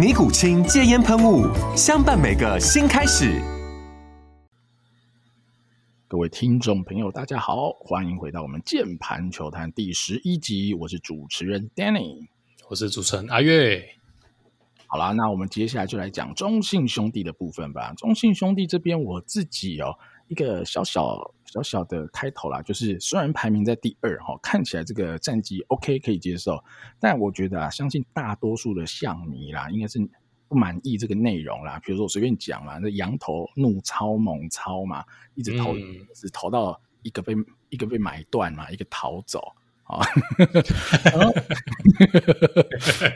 尼古清戒烟喷雾，相伴每个新开始。各位听众朋友，大家好，欢迎回到我们键盘球坛第十一集。我是主持人 Danny，我是主持人阿月。好啦，那我们接下来就来讲中信兄弟的部分吧。中信兄弟这边，我自己哦。一个小小小小的开头啦，就是虽然排名在第二哈，看起来这个战绩 OK 可以接受，但我觉得啊，相信大多数的象迷啦，应该是不满意这个内容啦。比如说我随便讲啦，那羊头怒超猛超嘛，一直投，嗯、只投到一个被一个被买断嘛，一个逃走。啊，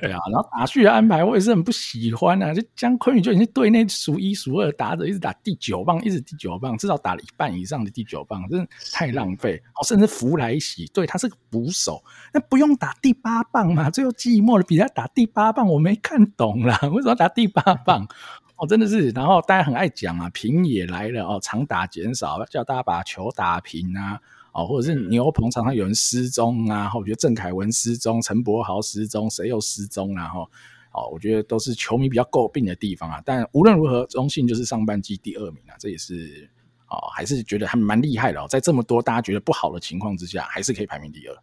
对啊，然后打序的安排我也是很不喜欢啊。就江坤宇就已经队内数一数二打者，一直打第九棒，一直第九棒，至少打了一半以上的第九棒，真的太浪费。哦，甚至福来喜，对，他是个捕手，那不用打第八棒嘛？最后寂寞的比赛打第八棒，我没看懂啦，为什么要打第八棒？哦，真的是。然后大家很爱讲啊，平也来了哦，长打减少，叫大家把球打平啊。哦，或者是牛棚常常有人失踪啊，我觉得郑凯文失踪，陈柏豪失踪，谁又失踪啊？哈，哦，我觉得都是球迷比较诟病的地方啊。但无论如何，中信就是上半季第二名啊，这也是哦，还是觉得还蛮厉害的哦。在这么多大家觉得不好的情况之下，还是可以排名第二。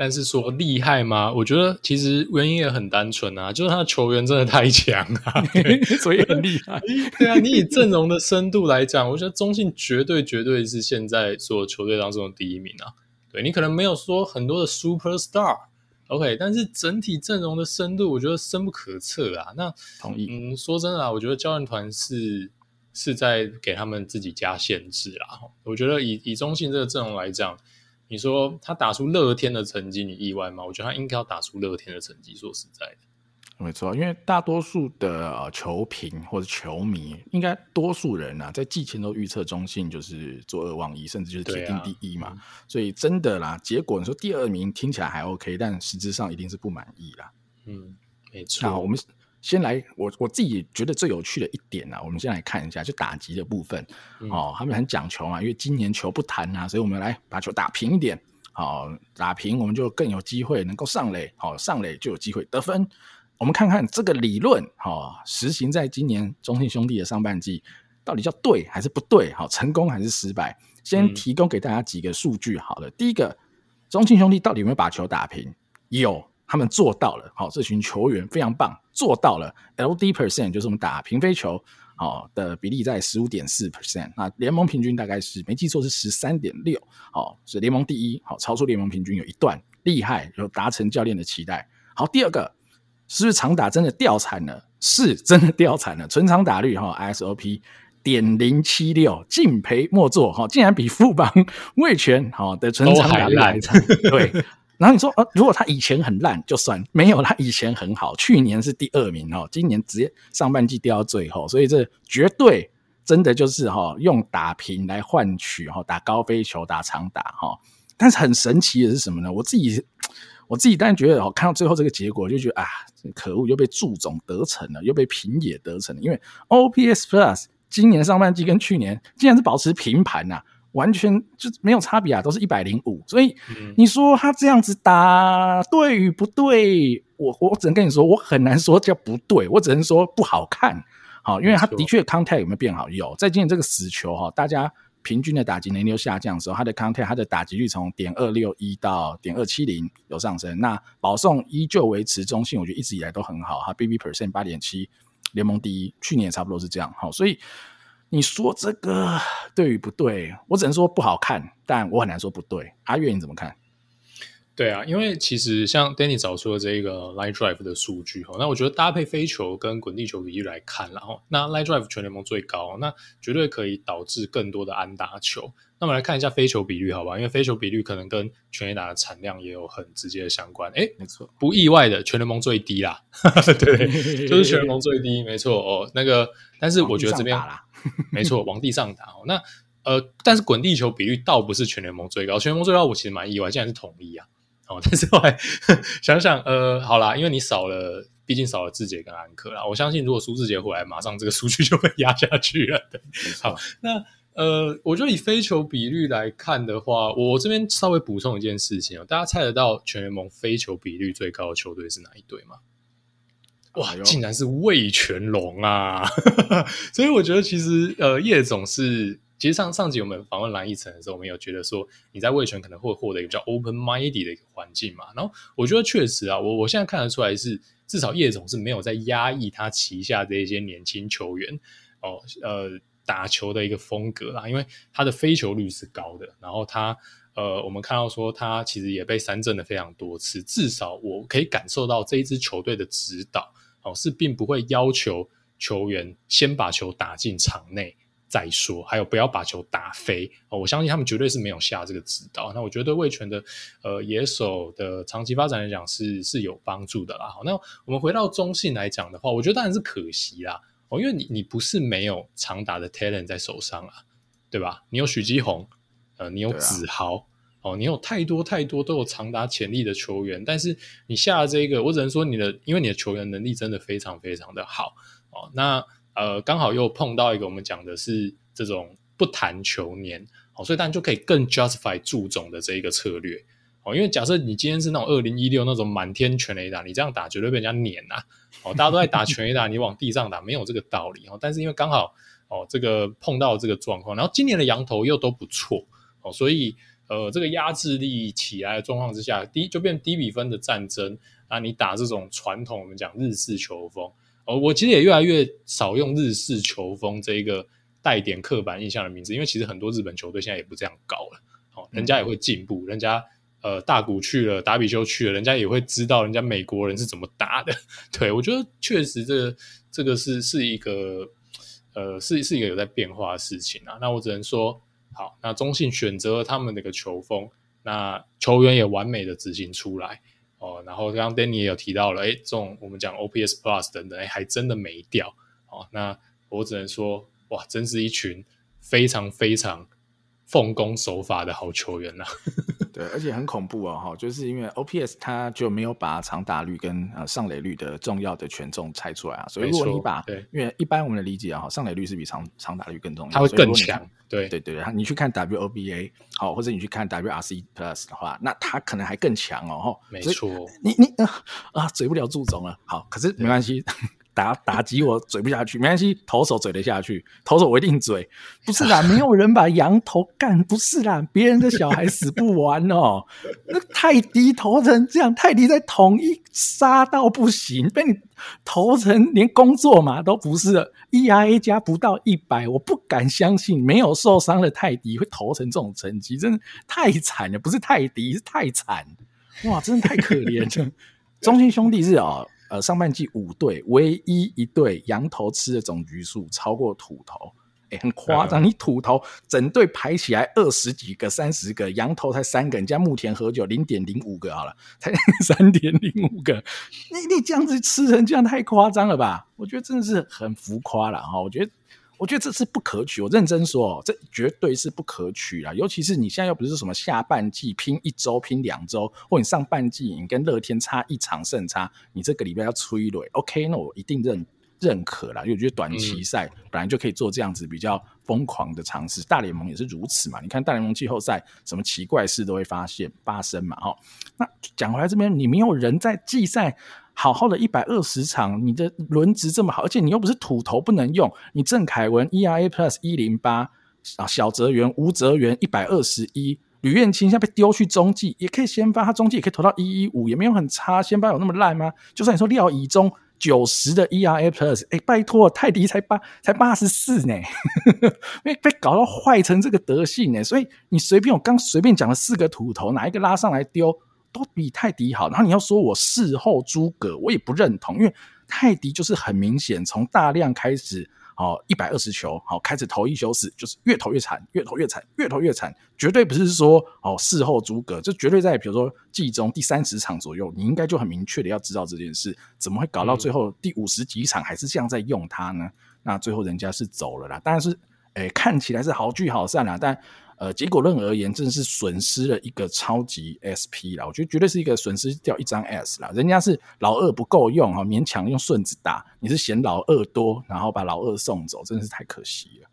但是说厉害吗？我觉得其实原因也很单纯啊，就是他的球员真的太强啊，所以很厉害。对啊，你以阵容的深度来讲，我觉得中信绝对绝对是现在所有球队当中的第一名啊。对，你可能没有说很多的 super star，OK，但是整体阵容的深度，我觉得深不可测啊。那同意。嗯，说真的啊，我觉得教练团是是在给他们自己加限制啊。我觉得以以中信这个阵容来讲。你说他打出乐天的成绩，你意外吗？我觉得他应该要打出乐天的成绩。说实在的，没错，因为大多数的、呃、球评或者球迷，应该多数人啊，在季前都预测中信就是做二望一，甚至就是铁定第一嘛。啊、所以真的啦，结果你说第二名听起来还 OK，但实质上一定是不满意啦。嗯，没错。那我们。先来，我我自己觉得最有趣的一点啊，我们先来看一下，就打击的部分、嗯、哦，他们很讲求啊，因为今年球不弹啊，所以我们来把球打平一点，好、哦，打平我们就更有机会能够上垒，好、哦，上垒就有机会得分。我们看看这个理论，好、哦，实行在今年中信兄弟的上半季，到底叫对还是不对？好、哦，成功还是失败？先提供给大家几个数据，好了，嗯、第一个，中信兄弟到底有没有把球打平？有。他们做到了，好，这群球员非常棒，做到了。LD percent 就是我们打平飞球，好的比例在十五点四 percent，那联盟平均大概是没记错是十三点六，好，是联盟第一，好，超出联盟平均有一段，厉害，有达成教练的期待。好，第二个，是不是长打真的掉惨了？是真的掉惨了，纯长打率哈，ISOP 点零七六，敬陪莫做，哈，竟然比富邦味全好的纯长打率还惨，对。然后你说，呃，如果他以前很烂就算，没有他以前很好，去年是第二名哦，今年直接上半季掉到最后，所以这绝对真的就是哈，用打平来换取哈，打高飞球、打长打哈。但是很神奇的是什么呢？我自己我自己当然觉得，哦，看到最后这个结果，就觉得啊，可恶，又被祝总得逞了，又被平野得逞了，因为 OPS Plus 今年上半季跟去年竟然是保持平盘呐，完全就没有差别啊，都是一百零五，所以你说他这样子打对与不对？我我只能跟你说，我很难说叫不对，我只能说不好看。好，因为他的确 contact 有没有变好？有，在今年这个死球哈，大家平均的打击能力下降的时候，他的 contact 他的打击率从点二六一到点二七零有上升。那保送依旧维持中性，我觉得一直以来都很好哈，BB percent 八点七，联盟第一，去年也差不多是这样。好，所以。你说这个对与不对？我只能说不好看，但我很难说不对。阿月你怎么看？对啊，因为其实像 Danny 找出的这个 Line Drive 的数据哈，那我觉得搭配飞球跟滚地球比例来看，然后那 Line Drive 全联盟最高，那绝对可以导致更多的安打球。那我们来看一下飞球比率，好吧？因为飞球比率可能跟全垒打的产量也有很直接的相关。诶，没错，不意外的，全联盟最低啦。对，就是全联盟最低，没错哦。那个，但是我觉得这边没错，往地上打哦。那呃，但是滚地球比率倒不是全联盟最高，全联盟最高我其实蛮意外，竟然是统一啊。哦，但是后来想想，呃，好啦，因为你少了，毕竟少了志杰跟安克啦。我相信，如果苏志杰回来，马上这个数据就被压下去了。对，好，那呃，我觉得以非球比率来看的话，我这边稍微补充一件事情哦，大家猜得到全联盟非球比率最高的球队是哪一队吗？哇，竟然是魏全龙啊！所以我觉得其实呃，叶总是。其实上上集我们访问蓝翊诚的时候，我们有觉得说你在味全可能会获得一个比较 open minded 的一个环境嘛。然后我觉得确实啊，我我现在看得出来是至少叶总是没有在压抑他旗下这一些年轻球员哦呃打球的一个风格啦，因为他的飞球率是高的，然后他呃我们看到说他其实也被三振了非常多次，至少我可以感受到这一支球队的指导哦是并不会要求球员先把球打进场内。再说，还有不要把球打飞哦！我相信他们绝对是没有下这个指导。那我觉得魏全的呃野手的长期发展来讲是是有帮助的啦。好，那我们回到中信来讲的话，我觉得当然是可惜啦哦，因为你你不是没有长打的 talent 在手上啊，对吧？你有许基宏，呃，你有子豪，啊、哦，你有太多太多都有长打潜力的球员，但是你下了这个，我只能说你的，因为你的球员能力真的非常非常的好哦，那。呃，刚好又碰到一个我们讲的是这种不谈球年，好，所以当然就可以更 justify 祝总的这一个策略，哦，因为假设你今天是那种二零一六那种满天全雷打，你这样打绝对被人家碾呐，哦，大家都在打全雷打，你往地上打没有这个道理哦，但是因为刚好哦这个碰到这个状况，然后今年的羊头又都不错哦，所以呃这个压制力起来的状况之下，低就变低比分的战争啊，你打这种传统我们讲日式球风。哦，我其实也越来越少用日式球风这一个带点刻板印象的名字，因为其实很多日本球队现在也不这样搞了。哦，人家也会进步，人家呃大谷去了，达比修去了，人家也会知道人家美国人是怎么打的。对，我觉得确实这个这个是是一个呃是是一个有在变化的事情啊。那我只能说，好，那中信选择了他们那个球风，那球员也完美的执行出来。哦，然后刚刚 Danny 也有提到了，诶，这种我们讲 OPS Plus 等等，诶，还真的没掉。哦，那我只能说，哇，真是一群非常非常奉公守法的好球员呐、啊。对，而且很恐怖哦，哈，就是因为 OPS 它就没有把长打率跟呃上垒率的重要的权重拆出来啊，所以如果你把，对，因为一般我们的理解啊，哈，上垒率是比长长打率更重要，它会更强。对对对对，你去看 WOBA 好，或者你去看 WRC Plus 的话，那它可能还更强哦，哈，没错。你你啊啊，嘴不了祝总了，好，可是没关系。打打击我嘴不下去，没关系，投手嘴得下去，投手我一定嘴。不是啦，没有人把羊投干，不是啦，别人的小孩死不完哦。那泰迪投成这样，泰迪在统一杀到不行，被你投成连工作嘛都不是了，ERA 加不到一百，我不敢相信没有受伤的泰迪会投成这种成绩，真的太惨了。不是泰迪，是太惨，哇，真的太可怜了。中信兄弟是哦。呃，上半季五队唯一一队羊头吃的总局数超过土头，哎，很夸张。你土头整队排起来二十几个、三十个，羊头才三个，人家牧田和久零点零五个好了，才 三点零五个。你你这样子吃成这样太夸张了吧？我觉得真的是很浮夸了哈。我觉得。我觉得这是不可取，我认真说，这绝对是不可取啦。尤其是你现在又不是什么下半季拼一周、拼两周，或你上半季你跟乐天差一场胜差，你这个礼拜要催泪，OK，那我一定认认可啦。因为我觉得短期赛本来就可以做这样子比较疯狂的尝试，大联盟也是如此嘛。你看大联盟季后赛，什么奇怪事都会发现发生嘛。哈，那讲回来这边，你没有人在季赛。好好的一百二十场，你的轮值这么好，而且你又不是土头不能用，你郑凯文 ERA Plus 一零八啊，小泽源吴泽源一百二十一，吕彦青现在被丢去中继，也可以先发，他中继也可以投到一一五，也没有很差，先发有那么烂吗？就算你说廖以中九十的 ERA Plus，哎，拜托，泰迪才八才八十四呢，被被搞到坏成这个德性呢，所以你随便我刚随便讲了四个土头，哪一个拉上来丢都比泰迪好。然后你要说我事后诸葛，我也不认同，因为泰迪就是很明显从大量开始。好，一百二十球，好，开始投一休四，就是越投越惨，越投越惨，越投越惨，绝对不是说哦事后诸葛，这绝对在比如说季中第三十场左右，你应该就很明确的要知道这件事，怎么会搞到最后第五十几场还是这样在用它呢？那最后人家是走了啦，当然是，诶，看起来是好聚好散啦，但。呃，结果论而言，真的是损失了一个超级 SP 啦。我觉得绝对是一个损失掉一张 S 啦。人家是老二不够用哈，勉强用顺子打，你是嫌老二多，然后把老二送走，真的是太可惜了。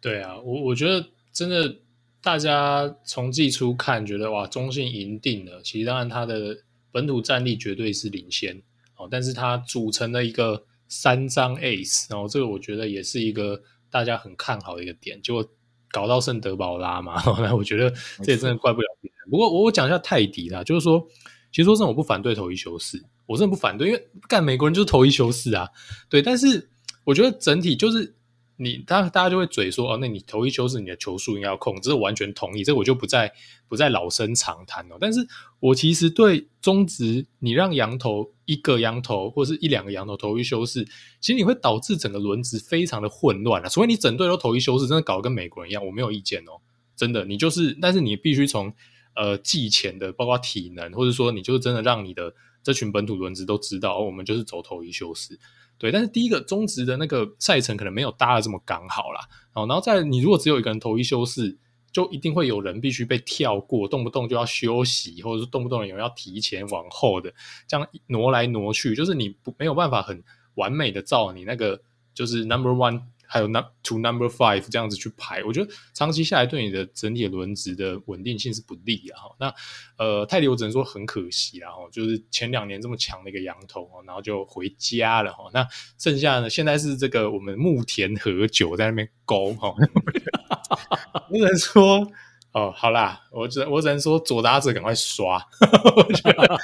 对啊，我我觉得真的，大家从季初看，觉得哇，中信赢定了。其实当然他的本土战力绝对是领先哦，但是他组成了一个三张 Ace，然后这个我觉得也是一个大家很看好的一个点，结果。搞到圣德保拉嘛，那我觉得这也真的怪不了别人。不过我我讲一下泰迪啦，就是说，其实说真的，我不反对投一休四，我真的不反对，因为干美国人就是投一休四啊，对。但是我觉得整体就是。你大大家就会嘴说哦，那你投一休四，你的球数应该要控，这是完全同意，这我就不再不再老生常谈了。但是我其实对中职，你让羊头一个羊头或是一两个羊头投一休四，其实你会导致整个轮值非常的混乱啊。除非你整队都投一休四，真的搞得跟美国人一样，我没有意见哦，真的，你就是，但是你必须从呃季前的，包括体能，或者说你就是真的让你的这群本土轮值都知道，哦，我们就是走投一休四。对，但是第一个中职的那个赛程可能没有搭的这么刚好啦，然后在你如果只有一个人头一休四，就一定会有人必须被跳过，动不动就要休息，或者是动不动有人要提前往后的，这样挪来挪去，就是你不没有办法很完美的照你那个就是 number one。还有 number to number five 这样子去排，我觉得长期下来对你的整体的轮值的稳定性是不利啊。那呃，泰迪我只能说很可惜啊，就是前两年这么强的一个羊头，然后就回家了哈。那剩下呢，现在是这个我们牧田和久在那边勾哈，不能说。哦，好啦，我只我只能说左打者赶快刷，我觉得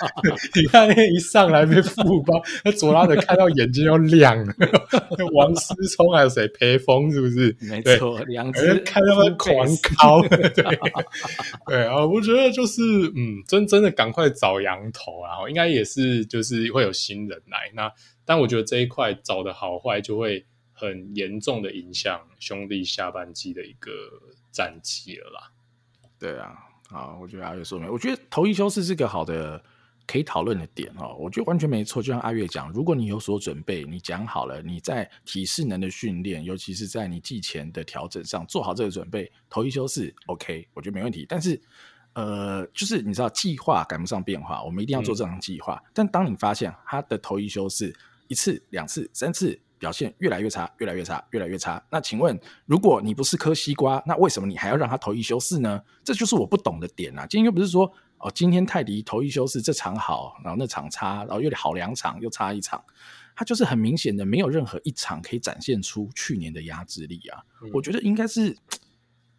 你看那一上来被富包，那左打者看到眼睛要亮了，王思聪还有谁裴峰是不是？没错，两只看到他狂敲，对对啊，我觉得就是嗯，真真的赶快找羊头，然后应该也是就是会有新人来，那但我觉得这一块找的好坏就会很严重的影响兄弟下半季的一个战绩了啦。对啊，好，我觉得阿月说没，我觉得投一休四是个好的可以讨论的点哦。我觉得完全没错，就像阿月讲，如果你有所准备，你讲好了，你在体适能的训练，尤其是在你季前的调整上做好这个准备，投一休四，OK，我觉得没问题。但是，呃，就是你知道计划赶不上变化，我们一定要做这样计划。嗯、但当你发现他的投一休四一次、两次、三次。表现越来越差，越来越差，越来越差。那请问，如果你不是颗西瓜，那为什么你还要让他投一休四呢？这就是我不懂的点啊！今天又不是说哦，今天泰迪投一休四，这场好，然后那场差，然后又好两场又差一场，他就是很明显的没有任何一场可以展现出去年的压制力啊！嗯、我觉得应该是，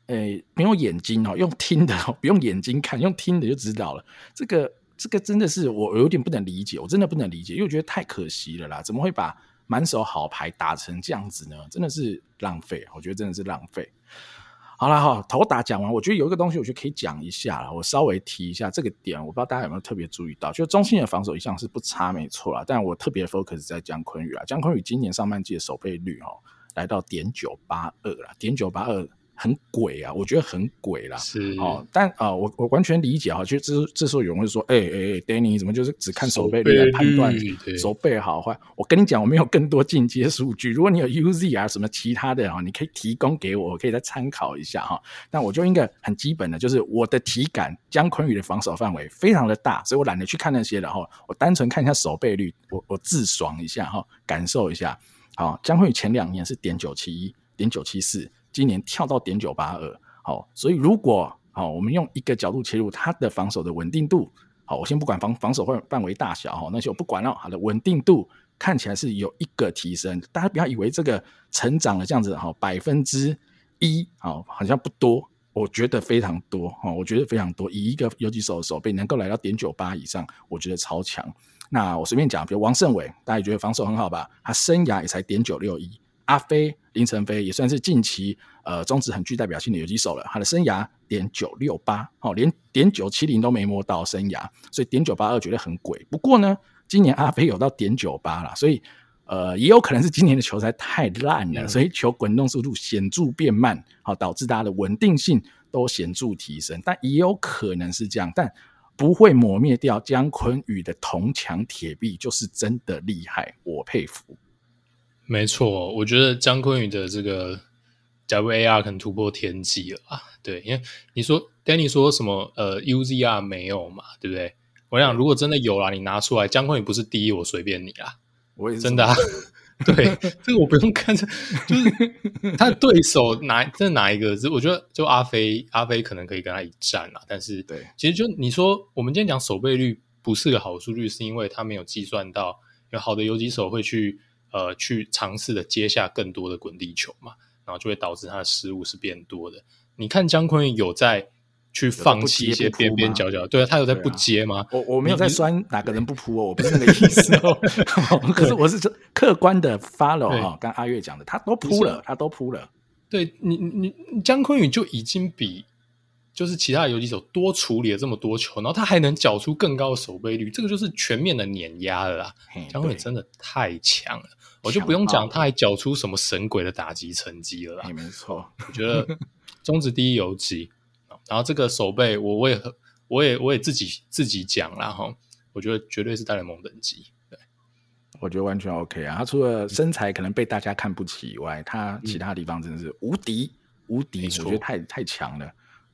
诶，没有眼睛哦，用听的，不用眼睛看，用听的就知道了。这个这个真的是我有点不能理解，我真的不能理解，因为我觉得太可惜了啦！怎么会把满手好牌打成这样子呢，真的是浪费。我觉得真的是浪费。好了哈，头打讲完，我觉得有一个东西，我觉得可以讲一下了。我稍微提一下这个点，我不知道大家有没有特别注意到，就中信的防守一向是不差，没错啦。但我特别 focus 在姜坤宇啊，江坤宇今年上半季的守备率哦，来到点九八二了，点九八二。很鬼啊，我觉得很鬼啦。是哦，但啊、呃，我我完全理解哈。其实这这时候有人会说，哎哎哎，Danny 怎么就是只看守备率来判断守备好坏？我跟你讲，我没有更多进阶数据。如果你有 UZ 啊什么其他的啊，你可以提供给我，我可以再参考一下哈。但我就应该很基本的，就是我的体感，姜昆宇的防守范围非常的大，所以我懒得去看那些了哈。我单纯看一下守备率，我我自爽一下哈，感受一下。好，江坤宇前两年是点九七一，点九七四。今年跳到点九八二，好，所以如果好，我们用一个角度切入，它的防守的稳定度，好，我先不管防防守范范围大小哈，那些我不管了，好的稳定度看起来是有一个提升，大家不要以为这个成长了这样子哈，百分之一，好，好像不多，我觉得非常多哈，我觉得非常多，以一个游击手的手背能够来到点九八以上，我觉得超强。那我随便讲，比如王胜伟，大家觉得防守很好吧？他生涯也才点九六一。阿飞林晨飞也算是近期呃中职很具代表性的游击手了，他的生涯点九六八，哦，连点九七零都没摸到生涯，所以点九八二绝对很鬼。不过呢，今年阿飞有到点九八了，所以呃也有可能是今年的球赛太烂了，所以球滚动速度显著变慢，好导致大家的稳定性都显著提升。但也有可能是这样，但不会磨灭掉姜坤宇的铜墙铁壁，就是真的厉害，我佩服。没错，我觉得江坤宇的这个 WAR 可能突破天际了啊！对，因为你说 Danny 说什么呃 UZR 没有嘛，对不对？我想如果真的有啦，你拿出来，姜坤宇不是第一，我随便你啦。我也是真的啊，对，这个我不用看，就是 他的对手哪这哪一个？我觉得就阿飞，阿飞可能可以跟他一战啊。但是对，其实就你说我们今天讲守备率不是个好数据，是因为他没有计算到有好的游击手会去。呃，去尝试的接下更多的滚地球嘛，然后就会导致他的失误是变多的。你看江坤宇有在去放弃一些边边角角，对啊，他有在不接吗？我我没有在酸哪个人不扑哦，我不是那个 意思哦。可是我是客观的 follow 哈，刚阿月讲的，他都扑了，他都扑了。对你，你姜昆宇就已经比。就是其他的游击手多处理了这么多球，然后他还能缴出更高的守备率，这个就是全面的碾压了啦。江坤宇真的太强了，我就不用讲，他还缴出什么神鬼的打击成绩了啦。没错，我觉得中职第一游击，然后这个守备，我我也我也我也自己自己讲了哈，我觉得绝对是大联盟等级。对，我觉得完全 OK 啊。他除了身材可能被大家看不起以外，他其他地方真的是无敌无敌，我觉得太太强了。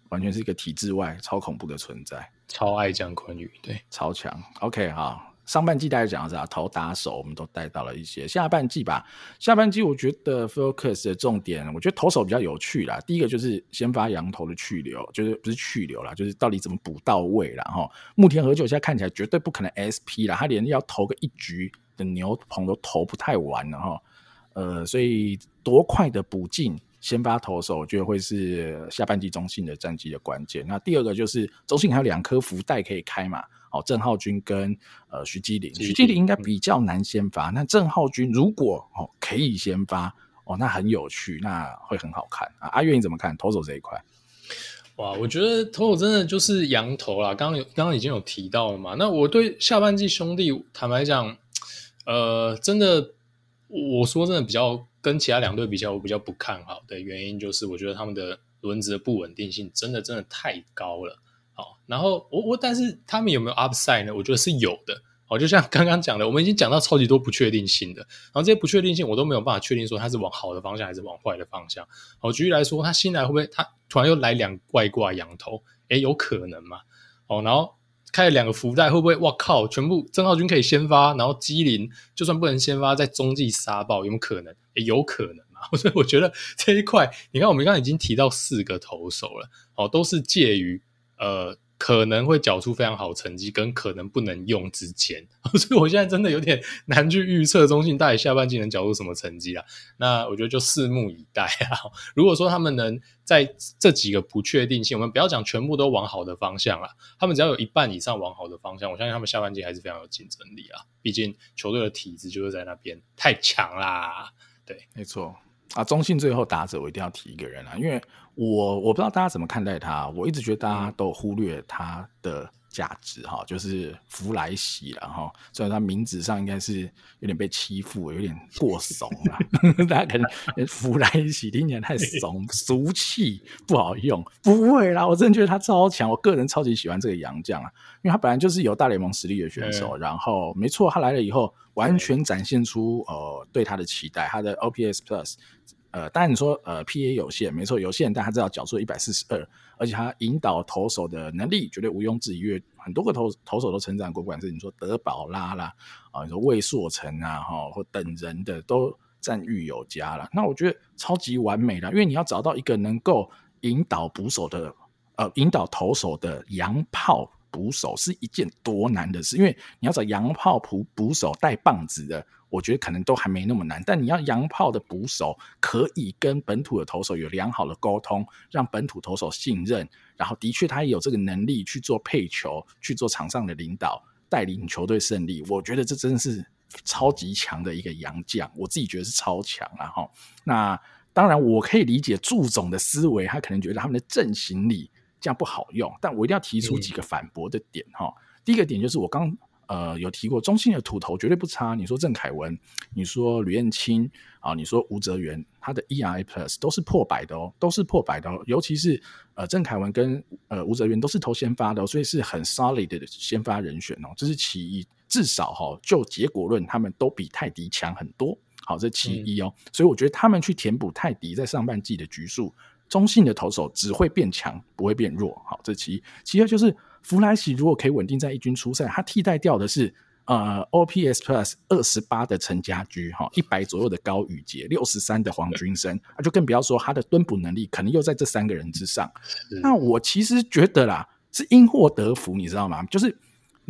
完全是一个体制外超恐怖的存在，超爱江坤宇，对，超强。OK，好，上半季大家讲的是啊，投打手我们都带到了一些。下半季吧，下半季我觉得 focus 的重点，我觉得投手比较有趣啦。第一个就是先发羊头的去留，就是不是去留啦，就是到底怎么补到位啦。哈。牧田和久现在看起来绝对不可能 SP 啦，他连要投个一局的牛棚都投不太完了哈。呃，所以多快的补进。先发投手，我觉得会是下半季中信的战绩的关键。那第二个就是中信还有两颗福袋可以开嘛？哦，郑浩君跟呃徐基林，徐基林应该比较难先发。那郑浩君如果哦可以先发哦，那很有趣，那会很好看啊。阿月你怎么看投手这一块？哇，我觉得投手真的就是羊头啦。刚刚有刚刚已经有提到了嘛。那我对下半季兄弟坦白讲，呃，真的我说真的比较。跟其他两队比较，我比较不看好的原因就是，我觉得他们的轮子的不稳定性真的真的太高了。好，然后我我但是他们有没有 upside 呢？我觉得是有的。好，就像刚刚讲的，我们已经讲到超级多不确定性的，然后这些不确定性我都没有办法确定说它是往好的方向还是往坏的方向。好，举例来说，他新来会不会他突然又来两外挂羊头？诶，有可能嘛？哦，然后。开了两个福袋，会不会？哇靠！全部郑浩君可以先发，然后基林就算不能先发，在中继杀爆，有没有可能？也有可能嘛。所 以我觉得这一块，你看我们刚刚已经提到四个投手了，哦，都是介于呃。可能会缴出非常好成绩，跟可能不能用之间，所以我现在真的有点 难去预测中信到底下半季能缴出什么成绩啊。那我觉得就拭目以待啊。如果说他们能在这几个不确定性，我们不要讲全部都往好的方向啊，他们只要有一半以上往好的方向，我相信他们下半季还是非常有竞争力啊。毕竟球队的体质就是在那边太强啦。对，没错。啊，中信最后打者我一定要提一个人啊，因为我我不知道大家怎么看待他，我一直觉得大家都忽略他的价值哈，就是福来喜了哈，虽然他名字上应该是有点被欺负，有点过怂了，大家可能福来喜听起来太怂俗气不好用，不会啦，我真的觉得他超强，我个人超级喜欢这个洋将啊，因为他本来就是有大联盟实力的选手，然后没错，他来了以后完全展现出呃对他的期待，他的 OPS Plus。呃，当然你说呃，PA 有限，没错有限，但他至少缴出一百四十二，而且他引导投手的能力绝对毋庸置疑，因为很多个投投手都成长过，不管是你说德保拉啦，啊，你说魏硕成啊，哈，或等人的都赞誉有加了。那我觉得超级完美的，因为你要找到一个能够引导捕手的，呃，引导投手的洋炮捕手是一件多难的事，因为你要找洋炮捕捕手带棒子的。我觉得可能都还没那么难，但你要洋炮的捕手可以跟本土的投手有良好的沟通，让本土投手信任，然后的确他也有这个能力去做配球，去做场上的领导，带领球队胜利，我觉得这真的是超级强的一个洋将，我自己觉得是超强了哈。那当然，我可以理解祝总的思维，他可能觉得他们的阵型里这样不好用，但我一定要提出几个反驳的点哈。嗯、第一个点就是我刚呃有提过，中信的土头绝对不差。你说郑凯文，你说吕彦青啊，你说吴哲元，他的 ERA Plus 都是破百的哦，都是破百的哦。尤其是呃郑凯文跟呃吴哲元都是投先发的哦，所以是很 solid 的先发人选哦，这是其一。至少哈，就结果论，他们都比泰迪强很多。好，这其一哦，嗯、所以我觉得他们去填补泰迪在上半季的局数，中性的投手只会变强，不会变弱。好，这其一。其二就是弗莱西如果可以稳定在一军出赛，他替代掉的是呃 OPS Plus 二十八的陈家驹，哈，一百左右的高宇杰，六十三的黄君生，那，就更不要说他的蹲捕能力，可能又在这三个人之上。那我其实觉得啦，是因祸得福，你知道吗？就是。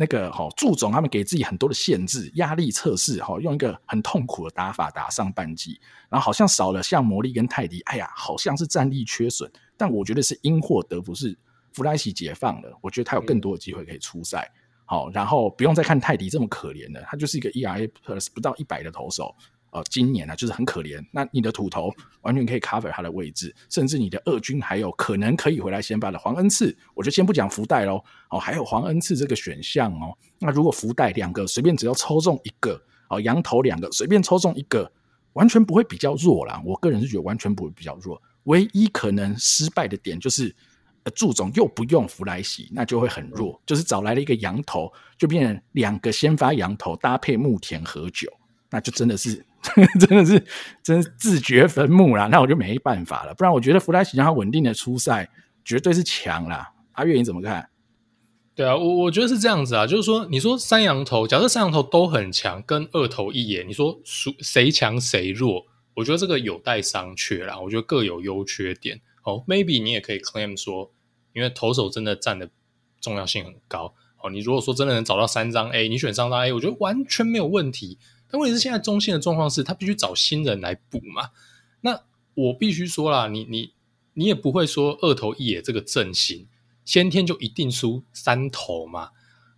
那个哈，祝总他们给自己很多的限制、压力测试，哈，用一个很痛苦的打法打上半季，然后好像少了像魔力跟泰迪，哎呀，好像是战力缺损。但我觉得是因祸得福，是弗莱西解放了，我觉得他有更多的机会可以出赛。好，然后不用再看泰迪这么可怜了，他就是一个 ERA plus 不到一百的投手。呃，今年呢、啊、就是很可怜。那你的土头完全可以 cover 他的位置，甚至你的二军还有可能可以回来先发的黄恩赐，我就先不讲福袋喽。哦，还有黄恩赐这个选项哦。那如果福袋两个随便只要抽中一个，哦，羊头两个随便抽中一个，完全不会比较弱啦。我个人是觉得完全不会比较弱。唯一可能失败的点就是，呃，祝总又不用福来喜，那就会很弱。就是找来了一个羊头，就变成两个先发羊头搭配木田和酒，那就真的是。真的是，真是自掘坟墓啦！那我就没办法了。不然，我觉得弗莱奇让他稳定的出赛，绝对是强啦。阿月你怎么看？对啊，我我觉得是这样子啊，就是说，你说三羊头，假设三羊头都很强，跟二头一眼，你说谁谁强谁弱？我觉得这个有待商榷啦。我觉得各有优缺点。哦，maybe 你也可以 claim 说，因为投手真的占的重要性很高。哦，你如果说真的能找到三张 A，你选三张 A，我觉得完全没有问题。但问题是，现在中信的状况是他必须找新人来补嘛？那我必须说啦，你你你也不会说二头一野这个阵型先天就一定输三头嘛？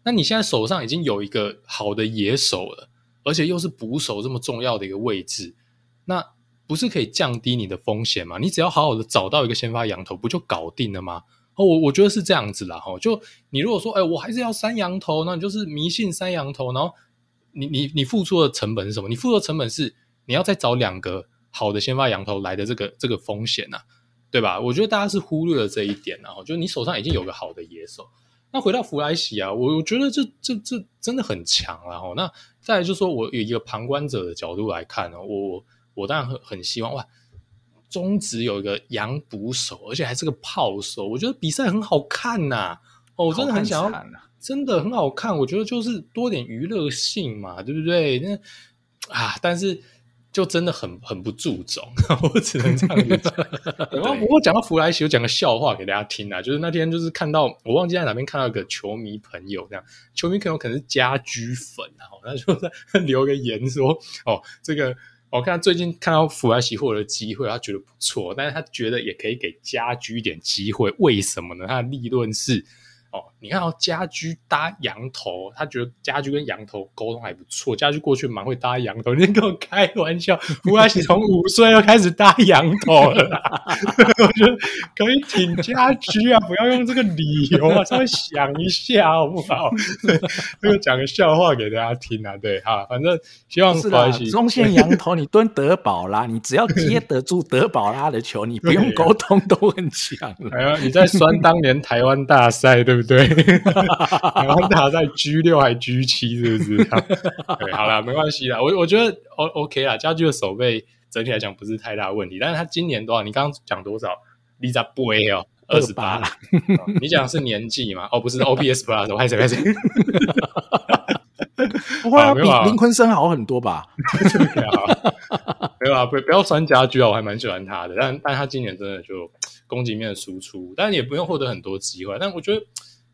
那你现在手上已经有一个好的野手了，而且又是捕手这么重要的一个位置，那不是可以降低你的风险吗？你只要好好的找到一个先发羊头，不就搞定了吗？哦，我我觉得是这样子啦。哈，就你如果说，哎，我还是要三羊头，那你就是迷信三羊头，然后。你你你付出的成本是什么？你付出的成本是你要再找两个好的先发羊头来的这个这个风险呐、啊，对吧？我觉得大家是忽略了这一点，然后就是你手上已经有个好的野手。那回到弗莱西啊，我我觉得这这这真的很强，然后那再来就是说我以一个旁观者的角度来看呢，我我当然很很希望哇，中职有一个洋捕手，而且还是个炮手，我觉得比赛很好看呐、啊，哦，我真的很想要。真的很好看，我觉得就是多点娱乐性嘛，对不对？那啊，但是就真的很很不注重，我只能这样子讲。然后不过讲到弗莱西，我讲个笑话给大家听啊，就是那天就是看到我忘记在哪边看到一个球迷朋友这样，球迷朋友可能是家居粉啊，他就在留个言说：“哦，这个我看他最近看到弗莱西获得机会，他觉得不错，但是他觉得也可以给家居一点机会，为什么呢？他的立论是。”哦，你看到家居搭羊头，他觉得家居跟羊头沟通还不错。家居过去蛮会搭羊头，你跟我开玩笑，弗莱西从五岁就开始搭羊头了啦。我觉得可以挺家居啊，不要用这个理由啊，稍微想一下好不好？对，这个讲个笑话给大家听啊。对哈，反正希望弗莱西中线羊头，你蹲德保拉，你只要接得住德保拉的球，你不用沟通都很强。哎呀，你在酸当年台湾大赛，对不对？对，台湾打在 G 六还 G 七，是不是？对，好了，没关系啦。我我觉得 O OK 啦，家具的守备整体来讲不是太大问题。但是他今年多少？你刚刚讲多少？你咋不会哦？二十八了。你讲的是年纪吗？哦，不是 OPS Plus，我还是还是。不会啊，比林坤生好很多吧？没有啊，不不要酸家居啊，我还蛮喜欢他的。但但他今年真的就攻击面的输出，但也不用获得很多机会。但我觉得。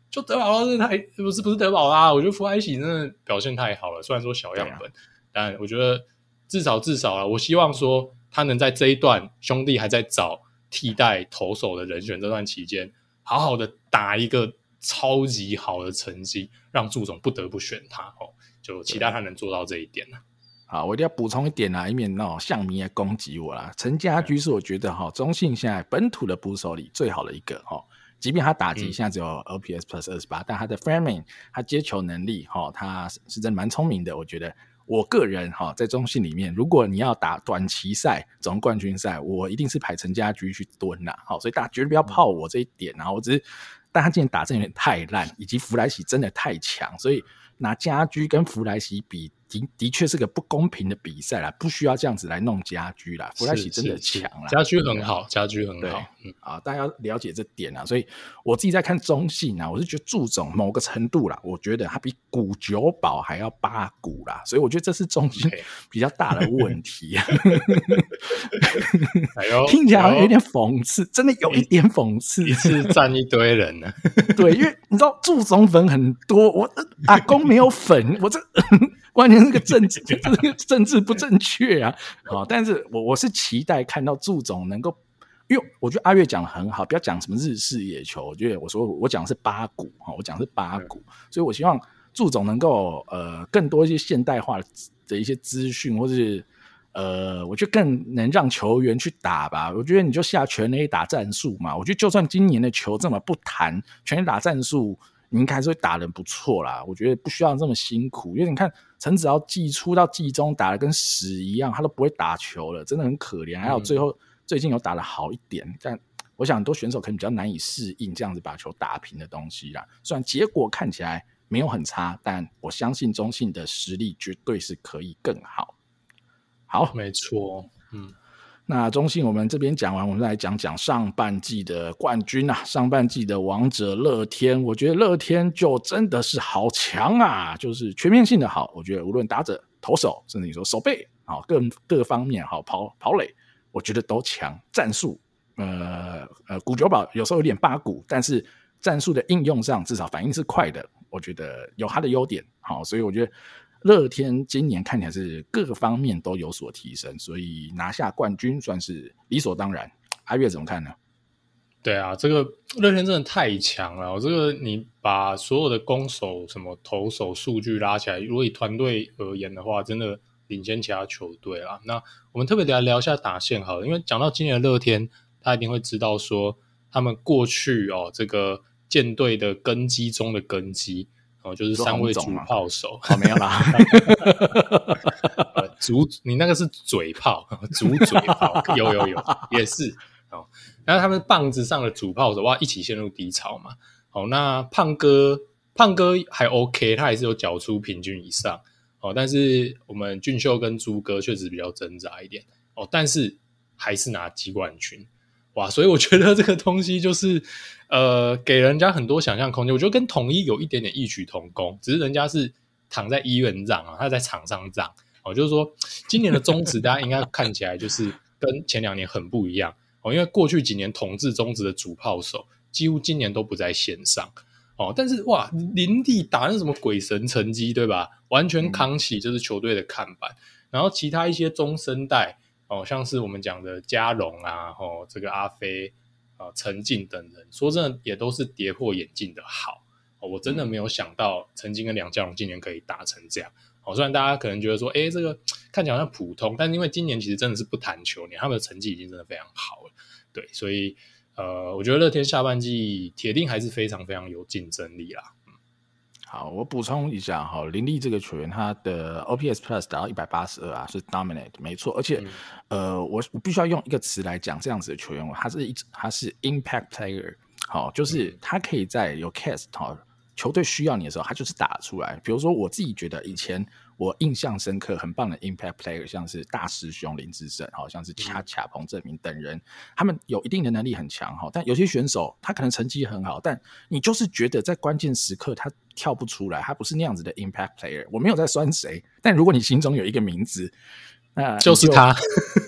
就德保拉是太不是不是德保拉，我觉得弗莱西真的表现太好了。虽然说小样本，啊、但我觉得至少至少啊，我希望说他能在这一段兄弟还在找替代投手的人选这段期间，好好的打一个超级好的成绩，让祝总不得不选他哦。就期待他能做到这一点呢。好，我一定要补充一点啊，以免那种象迷来攻击我啦。陈家驹是我觉得哈，中信现在本土的捕手里最好的一个哈。即便他打击现在只有 OPS plus 二十八，但他的 framing，他接球能力哈，他是真的蛮聪明的。我觉得我个人哈，在中信里面，如果你要打短期赛、总冠军赛，我一定是排陈家驹去蹲呐。好，所以大家绝对不要泡我这一点啊。我只是，但他今天打阵有点太烂，以及弗莱西真的太强，所以。拿家驹跟弗莱西比，的的确是个不公平的比赛啦，不需要这样子来弄家居啦。弗莱西真的强啦，家居很好，家居很好。嗯啊，大家要了解这点啊。所以我自己在看中信啊，我是觉得祝总某个程度啦，我觉得他比古九保还要八股啦，所以我觉得这是中信 比较大的问题。哎呦，听起来好像有点讽刺，真的有一点讽刺，一次站一堆人呢。对，因为你知道祝总粉很多，我阿公没有粉，我这。关键是个政治，这个政治不正确啊！啊，但是我我是期待看到祝总能够，因为我觉得阿月讲的很好，不要讲什么日式野球，我觉得我说我讲的是八股哈，我讲的是八股，所以我希望祝总能够呃更多一些现代化的一些资讯，或是呃，我觉得更能让球员去打吧。我觉得你就下全垒打战术嘛，我觉得就算今年的球这么不弹，全垒打战术。你应该是会打得不错啦，我觉得不需要这么辛苦，因为你看陈子豪季初到季中打得跟屎一样，他都不会打球了，真的很可怜。还有最后、嗯、最近有打得好一点，但我想很多选手可能比较难以适应这样子把球打平的东西啦。虽然结果看起来没有很差，但我相信中信的实力绝对是可以更好。好，没错，嗯。那中信我们这边讲完，我们来讲讲上半季的冠军啊，上半季的王者乐天，我觉得乐天就真的是好强啊，就是全面性的好。我觉得无论打者、投手，甚至你说守备，好各各方面好跑跑垒，我觉得都强。战术，呃呃，古久保有时候有点八股，但是战术的应用上至少反应是快的，我觉得有他的优点。好，所以我觉得。乐天今年看起来是各个方面都有所提升，所以拿下冠军算是理所当然。阿月怎么看呢？对啊，这个乐天真的太强了。我这个你把所有的攻守、什么投手数据拉起来，如果以团队而言的话，真的领先其他球队啊。那我们特别来聊一下打线好了，因为讲到今年的乐天，他一定会知道说他们过去哦这个舰队的根基中的根基。哦，就是三位主炮手，没有啦。主，你那个是嘴炮，主嘴炮，有有有，也是。哦，然后他们棒子上的主炮手哇，一起陷入低潮嘛。哦，那胖哥，胖哥还 OK，他还是有缴出平均以上。哦，但是我们俊秀跟朱哥确实比较挣扎一点。哦，但是还是拿季冠军。哇，所以我觉得这个东西就是，呃，给人家很多想象空间。我觉得跟统一有一点点异曲同工，只是人家是躺在医院长啊，他在场上仗。哦，就是说今年的中职大家应该看起来就是跟前两年很不一样哦，因为过去几年统治中职的主炮手几乎今年都不在线上哦，但是哇，林立打那什么鬼神成绩对吧？完全扛起就是球队的看板，嗯、然后其他一些中生代。哦，像是我们讲的嘉龙啊，哦，这个阿飞啊，陈进等人，说真的也都是跌破眼镜的好。哦，我真的没有想到陈进跟梁家龙今年可以打成这样。哦，虽然大家可能觉得说，哎，这个看起来好像普通，但因为今年其实真的是不谈球年，他们的成绩已经真的非常好了。对，所以呃，我觉得乐天下半季铁定还是非常非常有竞争力啦。好，我补充一下哈，林立这个球员他的 OPS Plus 达到一百八十二啊，是 Dominate 没错，而且、嗯、呃，我我必须要用一个词来讲这样子的球员，他是一他是 Impact Player，好，就是他可以在有 Cast 哈球队需要你的时候，他就是打出来。比如说我自己觉得以前。我印象深刻，很棒的 impact player，像是大师兄林志胜，好像是恰恰彭正明等人，他们有一定的能力很强哈。但有些选手他可能成绩很好，但你就是觉得在关键时刻他跳不出来，他不是那样子的 impact player。我没有在酸谁，但如果你心中有一个名字。那就，就是他，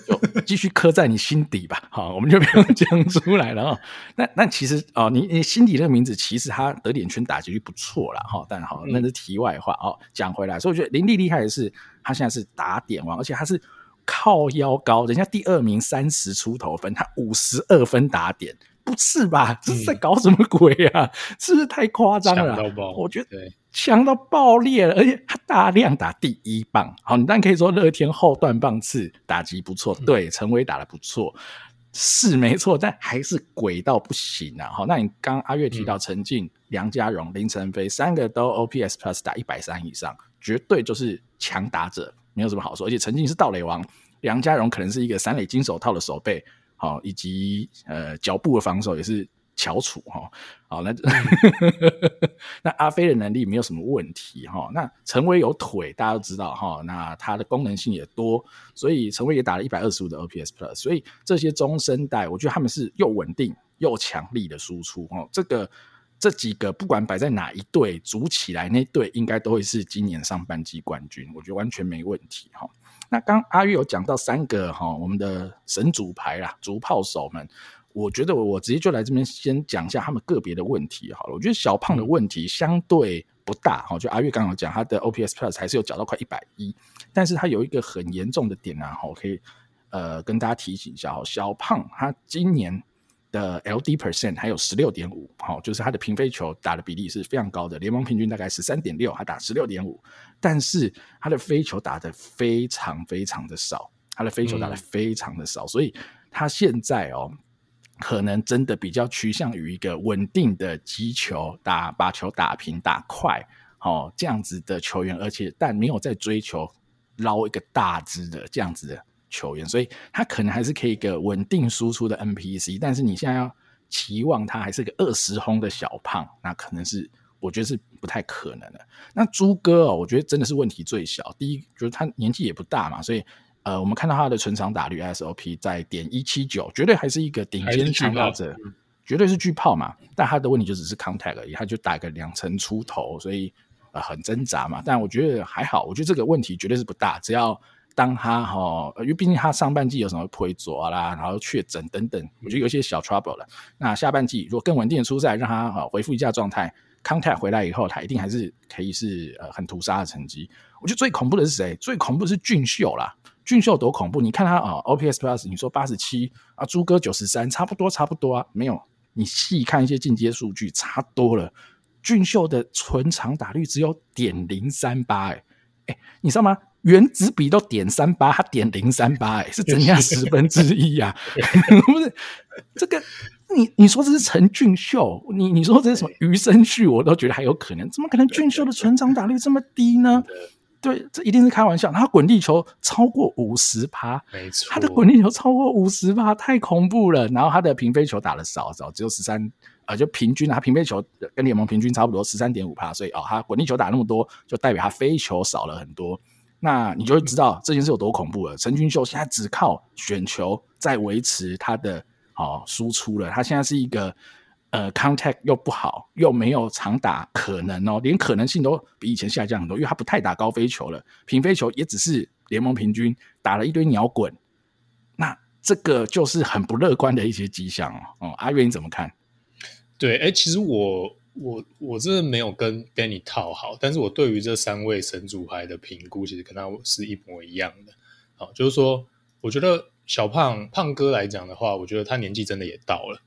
就 继续刻在你心底吧。好，我们就不用讲出来了。那那其实哦，你你心底那个名字，其实他得点圈打击率不错了哈。但好，那是题外话哦。讲回来，所以我觉得林立厉害的是，他现在是打点王，而且他是靠腰高，人家第二名三十出头分，他五十二分打点。不是吧？这是在搞什么鬼啊？嗯、是不是太夸张了？我觉得强到爆裂了，而且他大量打第一棒。好，你当然可以说乐天后段棒次打击不错，对，陈威打的不错。嗯是没错，但还是鬼到不行啊！好，那你刚刚阿月提到陈静、嗯、梁家荣、林晨飞三个都 OPS Plus 打一百三以上，绝对就是强打者，没有什么好说。而且陈静是盗垒王，梁家荣可能是一个三垒金手套的守备，好，以及呃脚步的防守也是。翘楚哈，好，那 那阿飞的能力没有什么问题哈。那陈威有腿，大家都知道哈。那他的功能性也多，所以陈威也打了一百二十五的 OPS Plus。所以这些中生代，我觉得他们是又稳定又强力的输出哈。这个这几个不管摆在哪一队组起来，那队应该都会是今年上半季冠军，我觉得完全没问题哈。那刚阿月有讲到三个哈，我们的神主牌啦，主炮手们。我觉得我直接就来这边先讲一下他们个别的问题好了。我觉得小胖的问题相对不大哈，就阿月刚刚讲他的 OPS Plus 还是有缴到快一百一，但是他有一个很严重的点啊，我可以呃跟大家提醒一下哈，小胖他今年的 LD percent 还有十六点五，好，就是他的平飞球打的比例是非常高的，联盟平均大概十三点六，他打十六点五，但是他的飞球打的非常非常的少，他的飞球打的非常的少，嗯、所以他现在哦。可能真的比较趋向于一个稳定的击球打，把球打平打快，哦，这样子的球员，而且但没有在追求捞一个大支的这样子的球员，所以他可能还是可以一个稳定输出的 NPC，但是你现在要期望他还是个二十轰的小胖，那可能是我觉得是不太可能的。那朱哥哦，我觉得真的是问题最小，第一就是他年纪也不大嘛，所以。呃，我们看到他的存场打率 SOP 在点一七九，绝对还是一个顶尖强打者，绝对是巨炮嘛。但他的问题就只是 contact 而已，他就打个两成出头，所以呃很挣扎嘛。但我觉得还好，我觉得这个问题绝对是不大。只要当他哈，因为毕竟他上半季有什么腿左啦，然后确诊等等，我觉得有些小 trouble 了。那下半季如果更稳定的出赛，让他哈恢复一下状态，contact 回来以后，他一定还是可以是呃很屠杀的成绩。我觉得最恐怖的是谁？最恐怖的是俊秀啦。俊秀多恐怖！你看他啊，OPS Plus，你说八十七啊，朱哥九十三，差不多，差不多啊。没有，你细看一些进阶数据，差多了。俊秀的纯长打率只有点零三八，哎哎，你知道吗？原子笔都点三八，他点零三八，哎，是怎样十分之一啊？不是这个，你你说这是陈俊秀，你你说这是什么余生旭，我都觉得还有可能，怎么可能俊秀的纯长打率这么低呢？对，这一定是开玩笑。他滚地球超过五十趴，没错，他的滚地球超过五十趴，太恐怖了。然后他的平飞球打的少，少只有十三，呃，就平均他平飞球跟联盟平均差不多十三点五趴，所以哦，他滚地球打那么多，就代表他飞球少了很多。那你就会知道这件事有多恐怖了。陈俊秀现在只靠选球在维持他的哦输出了，他现在是一个。呃，contact 又不好，又没有长打可能哦，连可能性都比以前下降很多，因为他不太打高飞球了，平飞球也只是联盟平均，打了一堆鸟滚，那这个就是很不乐观的一些迹象哦。哦，阿月你怎么看？对，哎，其实我我我真没有跟 Benny 套好，但是我对于这三位神主牌的评估，其实跟他是一模一样的。好，就是说，我觉得小胖胖哥来讲的话，我觉得他年纪真的也到了。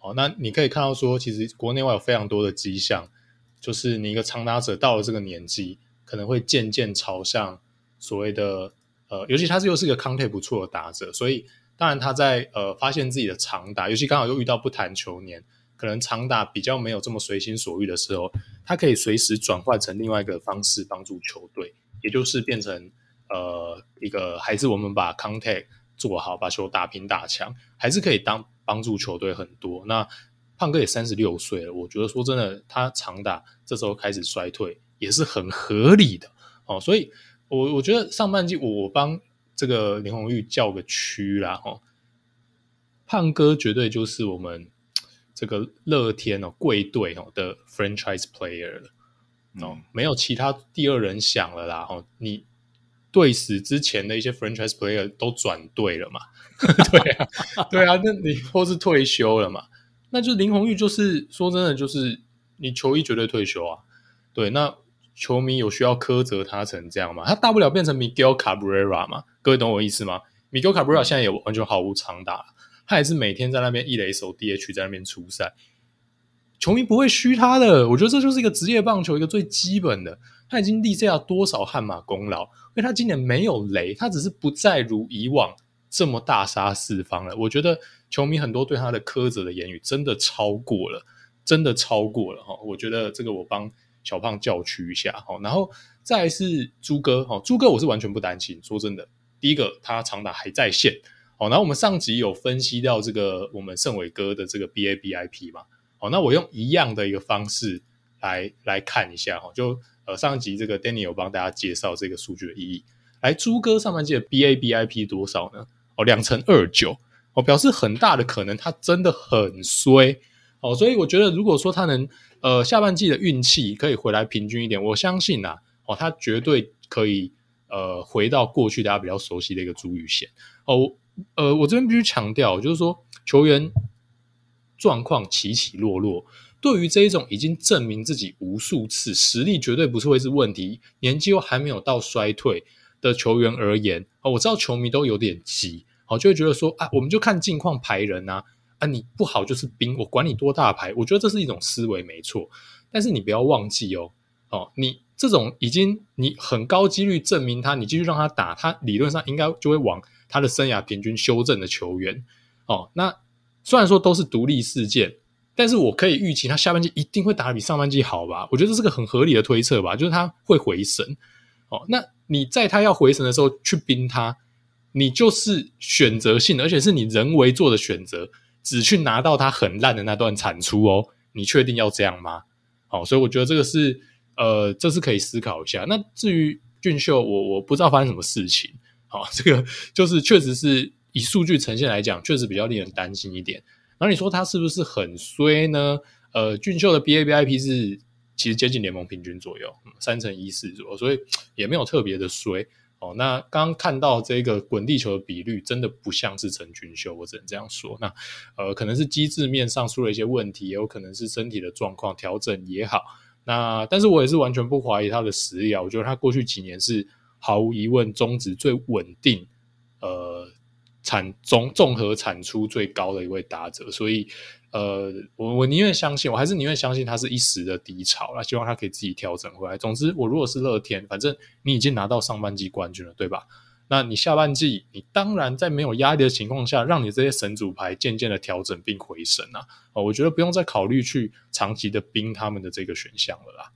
哦，那你可以看到说，其实国内外有非常多的迹象，就是你一个长打者到了这个年纪，可能会渐渐朝向所谓的呃，尤其他是又是一个 contact 不错的打者，所以当然他在呃发现自己的长打，尤其刚好又遇到不谈球年，可能长打比较没有这么随心所欲的时候，他可以随时转换成另外一个方式帮助球队，也就是变成呃一个还是我们把 contact 做好，把球打平打强，还是可以当。帮助球队很多。那胖哥也三十六岁了，我觉得说真的，他长打这时候开始衰退也是很合理的哦。所以我我觉得上半季我帮这个林红玉叫个屈啦哦。胖哥绝对就是我们这个乐天哦贵队哦的 franchise player 了哦，嗯、没有其他第二人想了啦哦。你队史之前的一些 franchise player 都转队了嘛？对啊，对啊，那你或是退休了嘛？那就林红玉，就是说真的，就是你球衣绝对退休啊。对，那球迷有需要苛责他成这样吗？他大不了变成 Miguel Cabrera 嘛？各位懂我意思吗？Miguel Cabrera 现在也完全毫无长打，他也是每天在那边一垒手 DH 在那边出赛，球迷不会虚他的。我觉得这就是一个职业棒球一个最基本的。他已经立下多少汗马功劳？因为他今年没有雷，他只是不再如以往这么大杀四方了。我觉得球迷很多对他的苛责的言语真的超过了，真的超过了哈。我觉得这个我帮小胖叫屈一下哈。然后再来是朱哥哈，朱哥我是完全不担心。说真的，第一个他长打还在线。好，然后我们上集有分析到这个我们盛伟哥的这个 BABIP 嘛。好，那我用一样的一个方式来来看一下哈，就呃。上集这个 Danny 有帮大家介绍这个数据的意义。来，朱哥上半季的 BABIP 多少呢？哦，两成二九，哦，表示很大的可能他真的很衰哦。所以我觉得，如果说他能呃下半季的运气可以回来平均一点，我相信呐、啊，哦，他绝对可以呃回到过去大家比较熟悉的一个朱雨贤哦。呃，我这边必须强调，就是说球员状况起起落落。对于这一种已经证明自己无数次实力绝对不是会是问题，年纪又还没有到衰退的球员而言，我知道球迷都有点急，好，就会觉得说啊，我们就看近况排人啊，啊，你不好就是兵，我管你多大牌，我觉得这是一种思维没错，但是你不要忘记哦，哦，你这种已经你很高几率证明他，你继续让他打，他理论上应该就会往他的生涯平均修正的球员，哦，那虽然说都是独立事件。但是我可以预期他下半季一定会打得比上半季好吧？我觉得这是个很合理的推测吧，就是他会回神哦。那你在他要回神的时候去冰他，你就是选择性，而且是你人为做的选择，只去拿到他很烂的那段产出哦。你确定要这样吗？哦，所以我觉得这个是呃，这是可以思考一下。那至于俊秀，我我不知道发生什么事情。好，这个就是确实是以数据呈现来讲，确实比较令人担心一点。那你说他是不是很衰呢？呃，俊秀的 BABIP 是其实接近联盟平均左右，三成一四左右，所以也没有特别的衰哦。那刚看到这个滚地球的比率，真的不像是陈俊秀，我只能这样说。那呃，可能是机制面上出了一些问题，也有可能是身体的状况调整也好。那但是我也是完全不怀疑他的实力啊，我觉得他过去几年是毫无疑问中职最稳定，呃。产综综合产出最高的一位打者，所以呃，我我宁愿相信，我还是宁愿相信他是一时的低潮，那希望他可以自己调整回来。总之，我如果是乐天，反正你已经拿到上半季冠军了，对吧？那你下半季，你当然在没有压力的情况下，让你这些神主牌渐渐的调整并回升啊！哦，我觉得不用再考虑去长期的冰他们的这个选项了啦。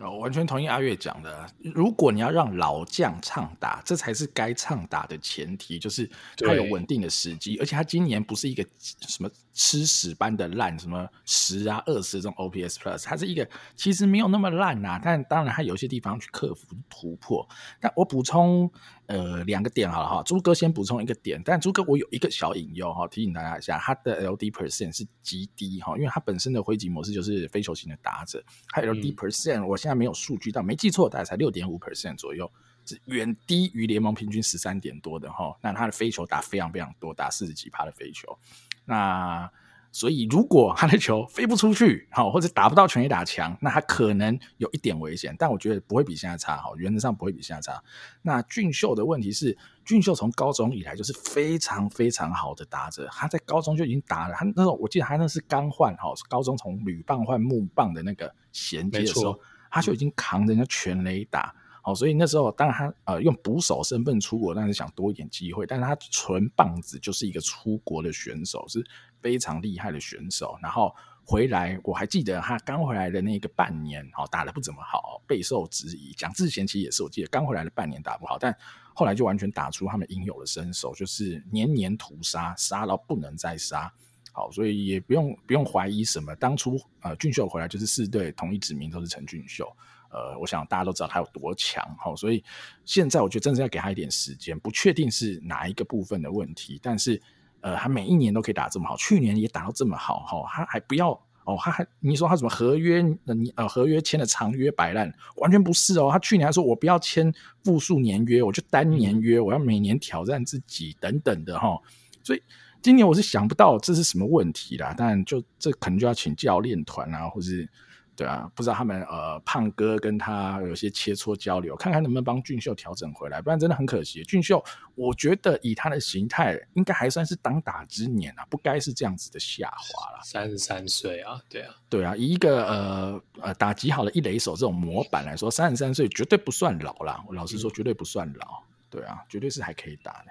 我完全同意阿月讲的。如果你要让老将唱打，这才是该唱打的前提，就是他有稳定的时机，而且他今年不是一个什么吃屎般的烂，什么十啊二十这种 OPS Plus，它是一个其实没有那么烂呐、啊。但当然它有些地方去克服突破。但我补充。呃，两个点好了哈，朱哥先补充一个点，但朱哥我有一个小隐忧哈，提醒大家一下，它的 LD percent 是极低哈，因为它本身的挥击模式就是非球型的打者，它 LD percent、嗯、我现在没有数据，但没记错大概才六点五 percent 左右，是远低于联盟平均十三点多的哈。那他的飞球打非常非常多，打四十几趴的飞球，那。所以，如果他的球飞不出去，好，或者打不到全垒打墙，那他可能有一点危险，但我觉得不会比现在差，哈，原则上不会比现在差。那俊秀的问题是，俊秀从高中以来就是非常非常好的打者，他在高中就已经打了，他那时候我记得他那是刚换，哈，高中从铝棒换木棒的那个衔接的时候，他就已经扛着人家全垒打。好，所以那时候当然他呃用捕手身份出国，但是想多一点机会。但是他纯棒子就是一个出国的选手，是非常厉害的选手。然后回来，我还记得他刚回来的那个半年，好打得不怎么好，备受质疑。蒋智贤其实也是，我记得刚回来的半年打不好，但后来就完全打出他们应有的身手，就是年年屠杀，杀到不能再杀。好，所以也不用不用怀疑什么。当初呃俊秀回来就是四队同一指名都是陈俊秀。呃，我想大家都知道他有多强，哈，所以现在我觉得真的要给他一点时间，不确定是哪一个部分的问题，但是呃，他每一年都可以打这么好，去年也打到这么好，哈，他还不要哦，他还你说他什么合约，你呃合约签的长约摆烂，完全不是哦，他去年还说我不要签复数年约，我就单年约，我要每年挑战自己等等的哈，所以今年我是想不到这是什么问题啦，但就这可能就要请教练团啊，或是。对啊，不知道他们呃胖哥跟他有些切磋交流，看看能不能帮俊秀调整回来，不然真的很可惜。俊秀，我觉得以他的形态，应该还算是当打之年啊，不该是这样子的下滑了。三十三岁啊，对啊，对啊，以一个呃呃打击好的一垒手这种模板来说，三十三岁绝对不算老啦。我老实说，绝对不算老。嗯、对啊，绝对是还可以打的。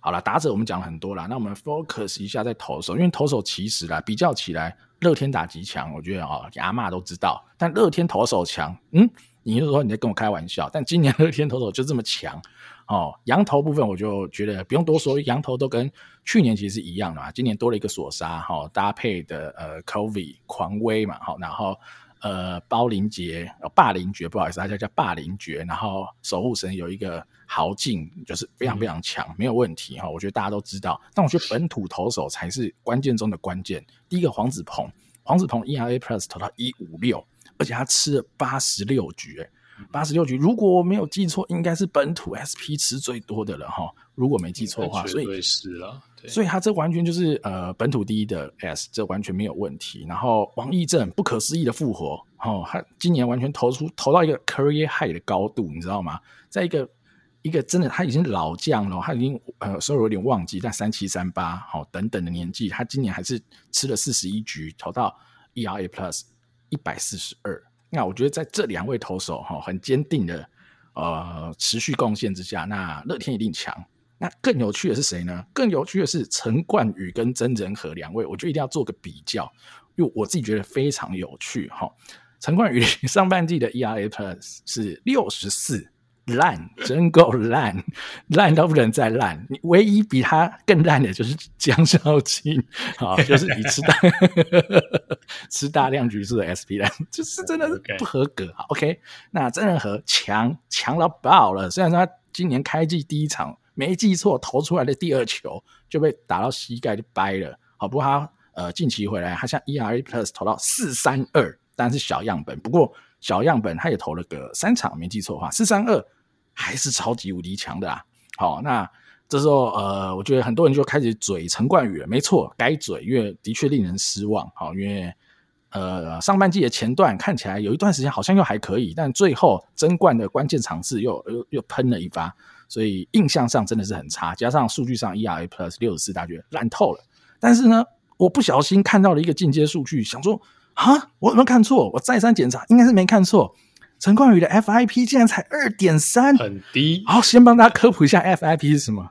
好了，打者我们讲了很多了，那我们 focus 一下在投手，因为投手其实啦比较起来。乐天打击强，我觉得哦，阿妈都知道。但乐天投手强，嗯，你就说你在跟我开玩笑？但今年乐天投手就这么强哦。洋投部分我就觉得不用多说，洋投都跟去年其实是一样的嘛。今年多了一个索莎哈、哦，搭配的呃 Covey 狂威嘛，好、哦，然后呃包林杰、哦、霸凌爵，不好意思，他叫叫霸凌爵。然后守护神有一个豪劲，就是非常非常强，嗯、没有问题哈、哦。我觉得大家都知道，但我觉得本土投手才是关键中的关键。第一个黄子鹏。黄子鹏 ERA Plus 投到一五六，而且他吃了八十六局，哎，八十六局，如果我没有记错，应该是本土 SP 吃最多的了哈。如果没记错的话，所以是了，所以他这完全就是呃本土第一的 S，这完全没有问题。然后王义正不可思议的复活，哦，他今年完全投出投到一个 Career High 的高度，你知道吗？在一个一个真的他已经老将了，他已经呃所以有点忘记，但三七三八好等等的年纪，他今年还是吃了四十一局，投到。ERA Plus 一百四十二，那我觉得在这两位投手哈很坚定的呃持续贡献之下，那乐天一定强。那更有趣的是谁呢？更有趣的是陈冠宇跟曾仁和两位，我觉得一定要做个比较，因为我自己觉得非常有趣哈。陈冠宇 上半季的 ERA 是六十四。烂，真够烂，烂到不能再烂。你唯一比他更烂的就是江少庆，好，就是你吃大 吃大量橘子的 SP 烂，就是真的是不合格。好，OK，那郑仁和强强到爆了。虽然说他今年开季第一场没记错，投出来的第二球就被打到膝盖就掰了。好，不过他呃近期回来，他像 ERA Plus 投到四三二，但是小样本，不过小样本他也投了个三场，没记错的话，四三二。还是超级无敌强的啊！好，那这时候呃，我觉得很多人就开始嘴陈冠宇了。没错，该嘴，因为的确令人失望。好，因为呃，上半季的前段看起来有一段时间好像又还可以，但最后争冠的关键场次又又又喷了一发，所以印象上真的是很差。加上数据上 ERA Plus 六十四，大家觉得烂透了。但是呢，我不小心看到了一个进阶数据，想说啊，我有没有看错？我再三检查，应该是没看错。陈冠宇的 FIP 竟然才二点三，很低。好，先帮大家科普一下 FIP 是什么。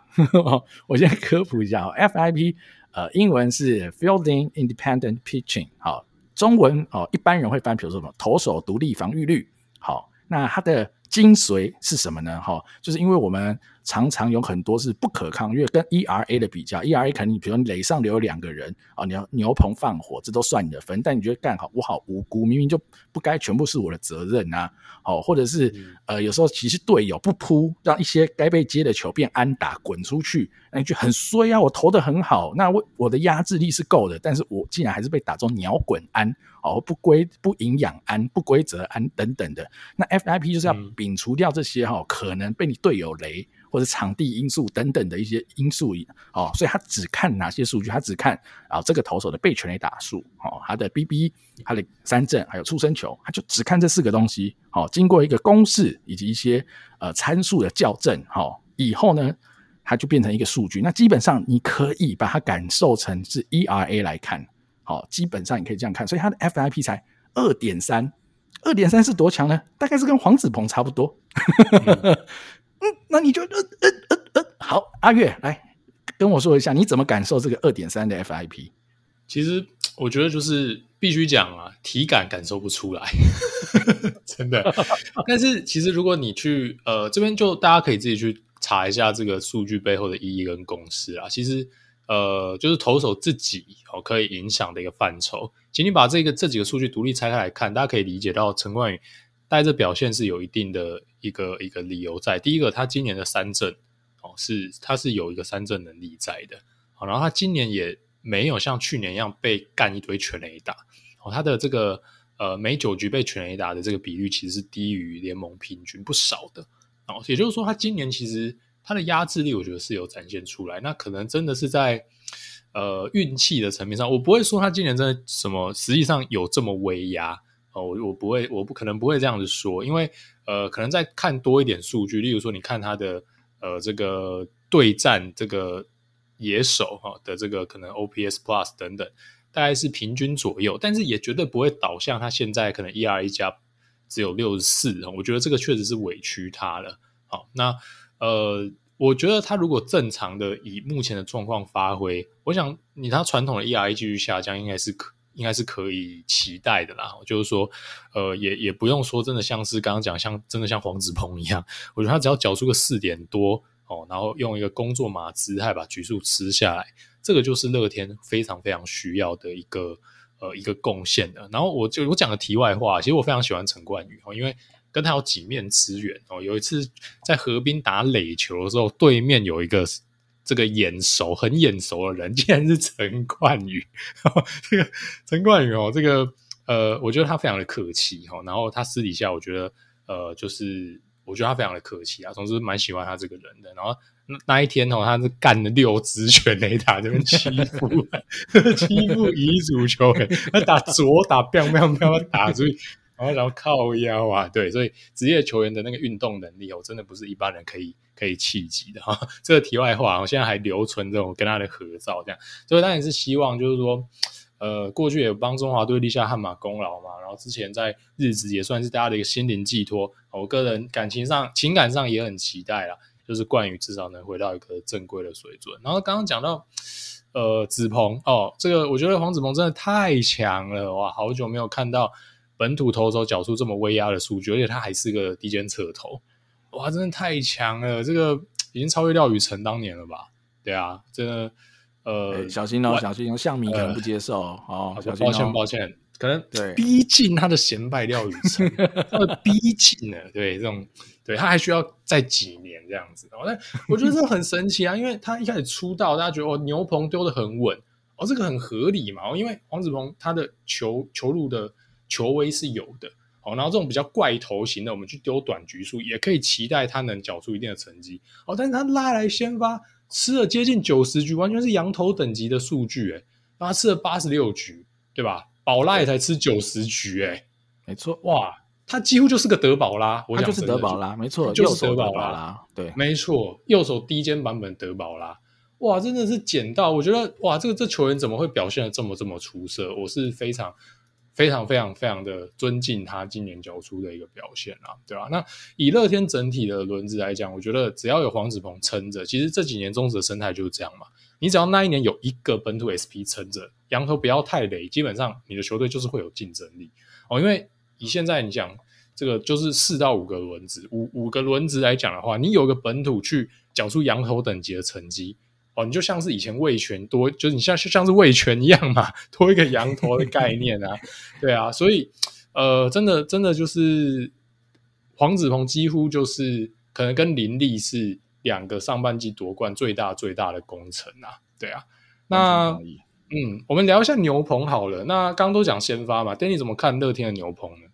我先科普一下哦，FIP 呃，英文是 Fielding Independent Pitching，好，中文哦，一般人会翻，比如说什么投手独立防御率。好，那它的精髓是什么呢？哈，就是因为我们。常常有很多是不可抗，因为跟 ERA 的比较，ERA 肯定，比如说垒上留有两个人啊，你要牛棚放火，这都算你的分。但你觉得干好，我好无辜，明明就不该全部是我的责任呐、啊，哦，或者是呃，有时候其实队友不扑，让一些该被接的球变安打滚出去，那你就很衰啊！我投的很好，那我我的压制力是够的，但是我竟然还是被打中鸟滚安哦，不规不营养安不规则安等等的。那 FIP 就是要摒除掉这些哈、哦，可能被你队友雷。或者场地因素等等的一些因素哦，所以他只看哪些数据？他只看啊这个投手的被全垒打数哦，他的 BB、他的三振还有出生球，他就只看这四个东西。好，经过一个公式以及一些呃参数的校正，好以后呢，它就变成一个数据。那基本上你可以把它感受成是 ERA 来看，好，基本上你可以这样看。所以它的 FIP 才二点三，二点三是多强呢？大概是跟黄子鹏差不多。那你就呃呃呃呃，好，阿月来跟我说一下，你怎么感受这个二点三的 FIP？其实我觉得就是必须讲啊，体感感受不出来，真的。但是其实如果你去呃这边，就大家可以自己去查一下这个数据背后的意义跟公式啊。其实呃，就是投手自己哦可以影响的一个范畴。请你把这个这几个数据独立拆开来看，大家可以理解到陈冠宇带着表现是有一定的。一个一个理由在，第一个，他今年的三振哦，是他是有一个三振能力在的，好，然后他今年也没有像去年一样被干一堆全垒打，哦，他的这个呃每九局被全垒打的这个比率其实是低于联盟平均不少的，哦，也就是说他今年其实他的压制力我觉得是有展现出来，那可能真的是在呃运气的层面上，我不会说他今年真的什么实际上有这么威压。哦，我我不会，我不可能不会这样子说，因为呃，可能再看多一点数据，例如说你看他的呃这个对战这个野手哈的这个可能 OPS Plus 等等，大概是平均左右，但是也绝对不会导向他现在可能 ERA 加只有六十四，我觉得这个确实是委屈他了。好，那呃。我觉得他如果正常的以目前的状况发挥，我想你他传统的 ERA 继续下降，应该是可应该是可以期待的啦。就是说，呃，也也不用说真的像是刚刚讲，像真的像黄子鹏一样，我觉得他只要缴出个四点多哦，然后用一个工作马姿态把局数吃下来，这个就是乐天非常非常需要的一个呃一个贡献的。然后我就我讲个题外话，其实我非常喜欢陈冠宇哦，因为。跟他有几面之缘哦。有一次在河滨打垒球的时候，对面有一个这个眼熟、很眼熟的人，竟然是陈冠宇。这个陈冠宇哦，这个呃，我觉得他非常的客气哈。然后他私底下，我觉得呃，就是我觉得他非常的客气啊。总之蛮喜欢他这个人的。然后那一天哦，他是干了六支全垒打，这边欺负 欺负乙组球员，他打左打，砰砰砰打出去。然后，然后靠腰啊，对，所以职业球员的那个运动能力哦，真的不是一般人可以可以企及的哈。这个题外话，我现在还留存着我跟他的合照，这样，所以当然是希望，就是说，呃，过去也帮中华队立下汗马功劳嘛，然后之前在日职也算是大家的一个心灵寄托。我个人感情上、情感上也很期待啦，就是冠宇至少能回到一个正规的水准。然后刚刚讲到，呃，子鹏哦，这个我觉得黄子鹏真的太强了哇，好久没有看到。本土投手缴出这么威压的数据，而且他还是个低肩侧投，哇，真的太强了！这个已经超越廖宇成当年了吧？对啊，真的，呃，欸、小心哦，小心哦，向明可能不接受、呃、哦。抱歉，抱歉，可能对逼近他的先辈廖宇成，他的逼近了，对这种，对他还需要再几年这样子。但我觉得这很神奇啊，因为他一开始出道，大家觉得哦，牛棚丢的很稳，哦，这个很合理嘛，因为黄子鹏他的球球路的。球威是有的，好，然后这种比较怪头型的，我们去丢短局数，也可以期待他能缴出一定的成绩，哦，但是他拉来先发，吃了接近九十局，完全是羊头等级的数据，诶，他吃了八十六局，对吧？宝拉也才吃九十局，哎，没错，哇，他几乎就是个德保拉，我讲他就是德保拉，没错，就是德保拉，对，没错，右手低肩版本德保拉，哇，真的是捡到，我觉得，哇，这个这球员怎么会表现的这么这么出色？我是非常。非常非常非常的尊敬他今年缴出的一个表现啊，对吧？那以乐天整体的轮子来讲，我觉得只要有黄子鹏撑着，其实这几年中职的生态就是这样嘛。你只要那一年有一个本土 SP 撑着，羊头不要太累，基本上你的球队就是会有竞争力哦。因为以现在你讲这个就是四到五个轮子，五五个轮子来讲的话，你有个本土去缴出羊头等级的成绩。哦，你就像是以前味全多，就是你像像是味全一样嘛，多一个羊驼的概念啊，对啊，所以呃，真的真的就是黄子鹏几乎就是可能跟林立是两个上半季夺冠最大最大的功臣啊，对啊，那嗯，我们聊一下牛棚好了，那刚刚都讲先发嘛，，Danny 怎么看乐天的牛棚呢？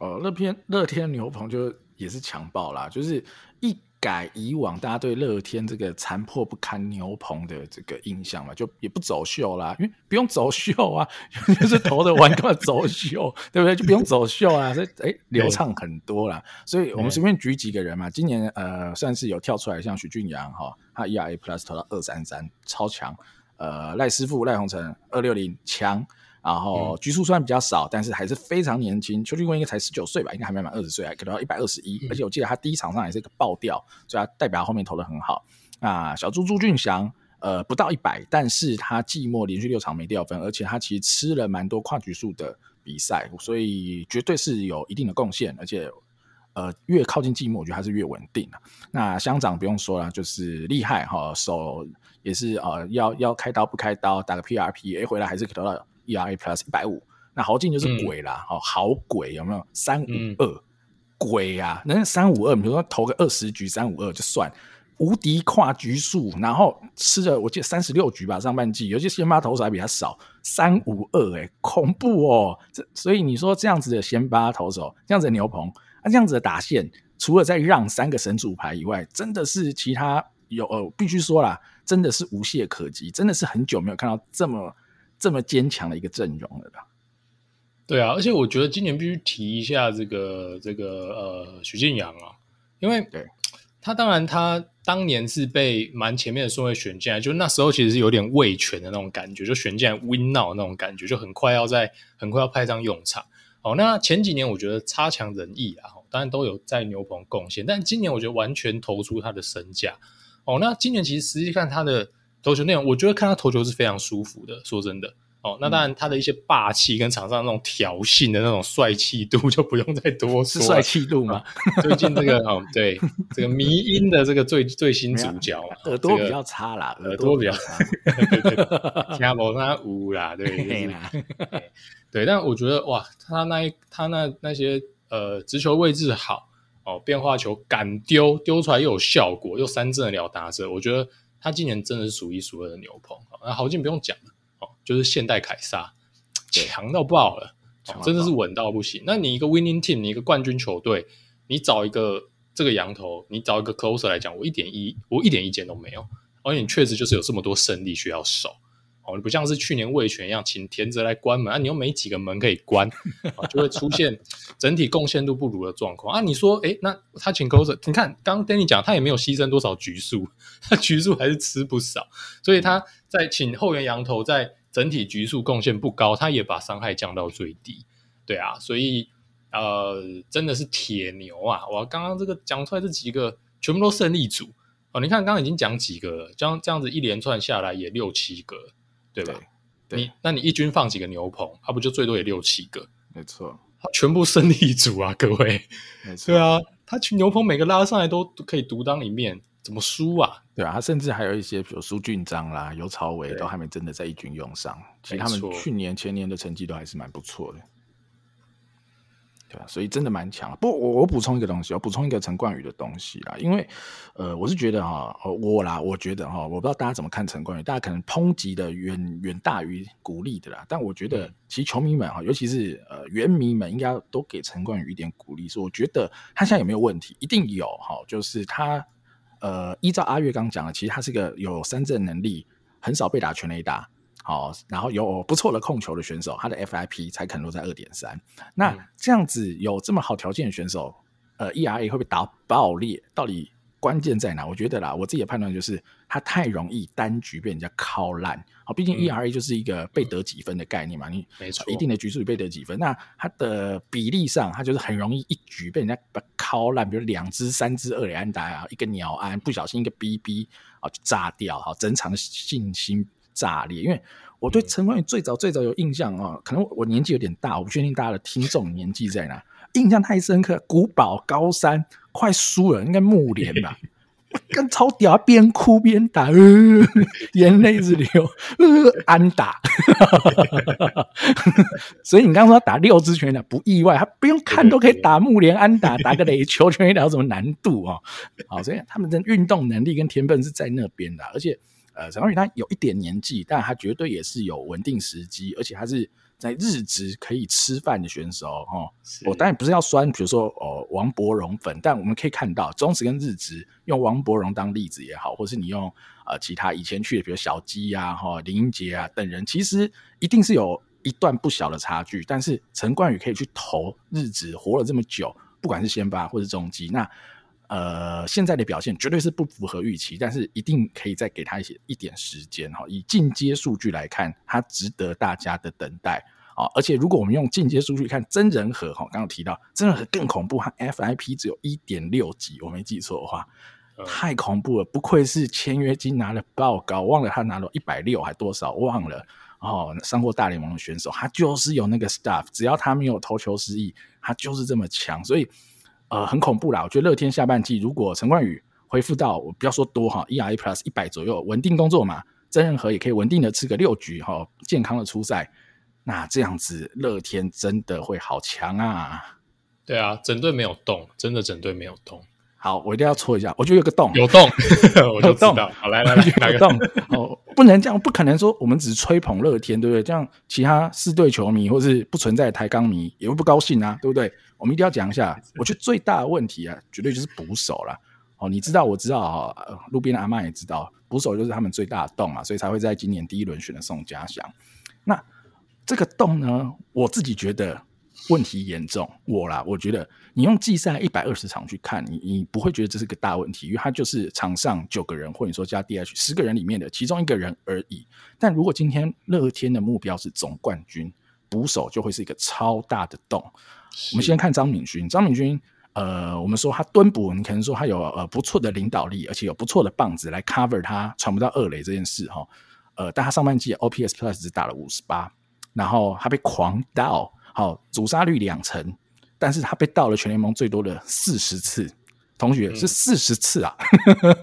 哦，乐天乐天牛棚就也是强爆啦，就是一。改以往大家对乐天这个残破不堪牛棚的这个印象嘛，就也不走秀啦，因为不用走秀啊，就是投的完干嘛走秀，对不对？就不用走秀啊，所以哎流畅很多啦。所以我们随便举几个人嘛，今年呃算是有跳出来，像许俊阳哈，他 ERA Plus 投到二三三，超强。呃，赖师傅赖宏成二六零强。然后局数虽然比较少，但是还是非常年轻。邱俊贵应该才十九岁吧，应该还没满二十岁，还可能要一百二十一。而且我记得他第一场上也是一个爆掉，所以他代表他后面投的很好。那，小猪朱俊祥，呃，不到一百，但是他季末连续六场没掉分，而且他其实吃了蛮多跨局数的比赛，所以绝对是有一定的贡献。而且，呃，越靠近季末，我觉得他是越稳定。那乡长不用说了，就是厉害哈，手也是呃，要要开刀不开刀，打个 PRP，哎，回来还是可以投到。ERA plus 一百五，那豪进就是鬼啦，哦、好鬼有没有？三五二鬼啊，那三五二，比如说投个二十局三五二就算，无敌跨局数，然后吃了我记得三十六局吧，上半季，尤其先发投手还比他少，三五二，哎，恐怖哦！这所以你说这样子的先发投手，这样子的牛棚，啊，这样子的打线，除了在让三个神主牌以外，真的是其他。有呃，必须说啦，真的是无懈可击，真的是很久没有看到这么这么坚强的一个阵容了吧。对啊，而且我觉得今年必须提一下这个这个呃许晋阳啊，因为对他当然他当年是被蛮前面的顺位选进来，就那时候其实是有点味全的那种感觉，就选进来 win now 那种感觉，就很快要在很快要派上用场。哦，那前几年我觉得差强人意啊，当然都有在牛棚贡献，但今年我觉得完全投出他的身价。哦，那今年其实实际看他的投球内容，我觉得看他投球是非常舒服的，说真的。哦，那当然，他的一些霸气跟场上那种挑衅的那种帅气度就不用再多说。帅气度吗？最近这个 哦，对，这个迷音的这个最最新主角，耳朵比较差啦，耳朵比较差，对对对，听不他五啦，对对 对。但我觉得哇，他那一他那那些呃直球位置好哦，变化球敢丢，丢出来又有效果，又三振了打者，我觉得他今年真的是数一数二的牛棚。那豪进不用讲了。哦就是现代凯撒，强到爆了，真的是稳到不行。那你一个 winning team，你一个冠军球队，你找一个这个羊头，你找一个 closer 来讲，我一点意，我一点意见都没有。而且你确实就是有这么多胜利需要守，哦，你不像是去年味全一样，请田泽来关门啊，你又没几个门可以关，就会出现整体贡献度不如的状况啊。你说，诶，那他请 closer，你看刚 Danny 讲，他也没有牺牲多少局数，他局数还是吃不少，所以他在请后援羊头在。整体局数贡献不高，他也把伤害降到最低，对啊，所以呃，真的是铁牛啊！我刚刚这个讲出来这几个全部都胜利组哦，你看刚刚已经讲几个了，这样这样子一连串下来也六七个，对吧？对，你那你一军放几个牛棚，他、啊、不就最多也六七个？没错，他全部胜利组啊，各位，没错，对啊，他去牛棚每个拉上来都可以独当一面。怎么输啊？对啊，他甚至还有一些，比如苏俊章啦、尤朝伟，都还没真的在一军用上。其实他们去年、前年的成绩都还是蛮不错的，对啊，所以真的蛮强。不我我补充一个东西，我补充一个陈冠宇的东西啦。因为呃，我是觉得哈，我啦，我觉得哈，我不知道大家怎么看陈冠宇，大家可能抨击的远远大于鼓励的啦。但我觉得，其实球迷们哈，尤其是呃原迷们，应该都给陈冠宇一点鼓励。说我觉得他现在有没有问题？一定有哈，就是他。呃，依照阿月刚讲的，其实他是个有三振能力，很少被打全垒打，好，然后有不错的控球的选手，他的 FIP 才可能落在二点三。那这样子有这么好条件的选手，呃，ERA 会不会打爆裂？到底？关键在哪？我觉得啦，我自己的判断就是，他太容易单局被人家敲烂。好，毕竟 ERA 就是一个被得几分的概念嘛，嗯、你没错，一定的局数里被得几分。那他的比例上，他就是很容易一局被人家把敲烂，比如两只、三只二垒安打啊，一个鸟安不小心一个 BB 啊就炸掉，好，整场的信心炸裂。因为我对陈冠宇最早最早有印象啊，可能我年纪有点大，我不确定大家的听众年纪在哪。印象太深刻，古堡高山快输了，应该木联吧？跟超屌，边哭边打，呃、眼泪直流，呃，安打。所以你刚刚说打六支全垒，不意外，他不用看都可以打木联安打，打个垒球全垒打有什么难度啊？好，所以他们的运动能力跟天分是在那边的，而且呃，陈冠宇他有一点年纪，但他绝对也是有稳定时机，而且他是。在日职可以吃饭的选手，哈，我当然不是要酸，比如说哦王柏荣粉，但我们可以看到中职跟日职用王柏荣当例子也好，或是你用呃其他以前去的，比如小鸡呀、哈林英杰啊等人，其实一定是有一段不小的差距。但是陈冠宇可以去投日职，活了这么久，不管是先发或是中继，那呃现在的表现绝对是不符合预期，但是一定可以再给他一些一点时间哈。以进阶数据来看，他值得大家的等待。啊！而且如果我们用进阶数据看真人和哈，刚刚提到真人和更恐怖，它 FIP 只有一点六级，我没记错的话，太恐怖了！不愧是签约金拿了报告，忘了他拿了一百六还多少，忘了哦。上过大联盟的选手，他就是有那个 stuff，只要他没有投球失意，他就是这么强，所以呃很恐怖啦。我觉得乐天下半季如果陈冠宇恢复到我不要说多哈，ERA plus 一百左右，稳定工作嘛，真人和也可以稳定的吃个六局哈，健康的出赛。那这样子，乐天真的会好强啊！对啊，整队没有动，真的整队没有动。好，我一定要戳一下，我觉得有个洞，有洞，我就知道。好，来来来，哪个洞？哦，不能这样，不可能说我们只吹捧乐天，对不对？这样其他四队球迷或是不存在的台钢迷也会不高兴啊，对不对？我们一定要讲一下，我觉得最大的问题啊，绝对就是捕手了。哦，你知道，我知道啊，路边的阿嬷也知道，捕手就是他们最大的洞啊，所以才会在今年第一轮选了宋家祥。那这个洞呢，我自己觉得问题严重。我啦，我觉得你用季赛一百二十场去看，你你不会觉得这是个大问题，因为它就是场上九个人，或者说加 DH 十个人里面的其中一个人而已。但如果今天乐天的目标是总冠军，捕手就会是一个超大的洞。我们先看张敏勋，张敏勋，呃，我们说他蹲捕，你可能说他有呃不错的领导力，而且有不错的棒子来 cover 他传不到二垒这件事哈。呃，但他上半季 OPS Plus 只打了五十八。然后他被狂盗，好，阻杀率两成，但是他被盗了全联盟最多的四十次，同学是四十次啊，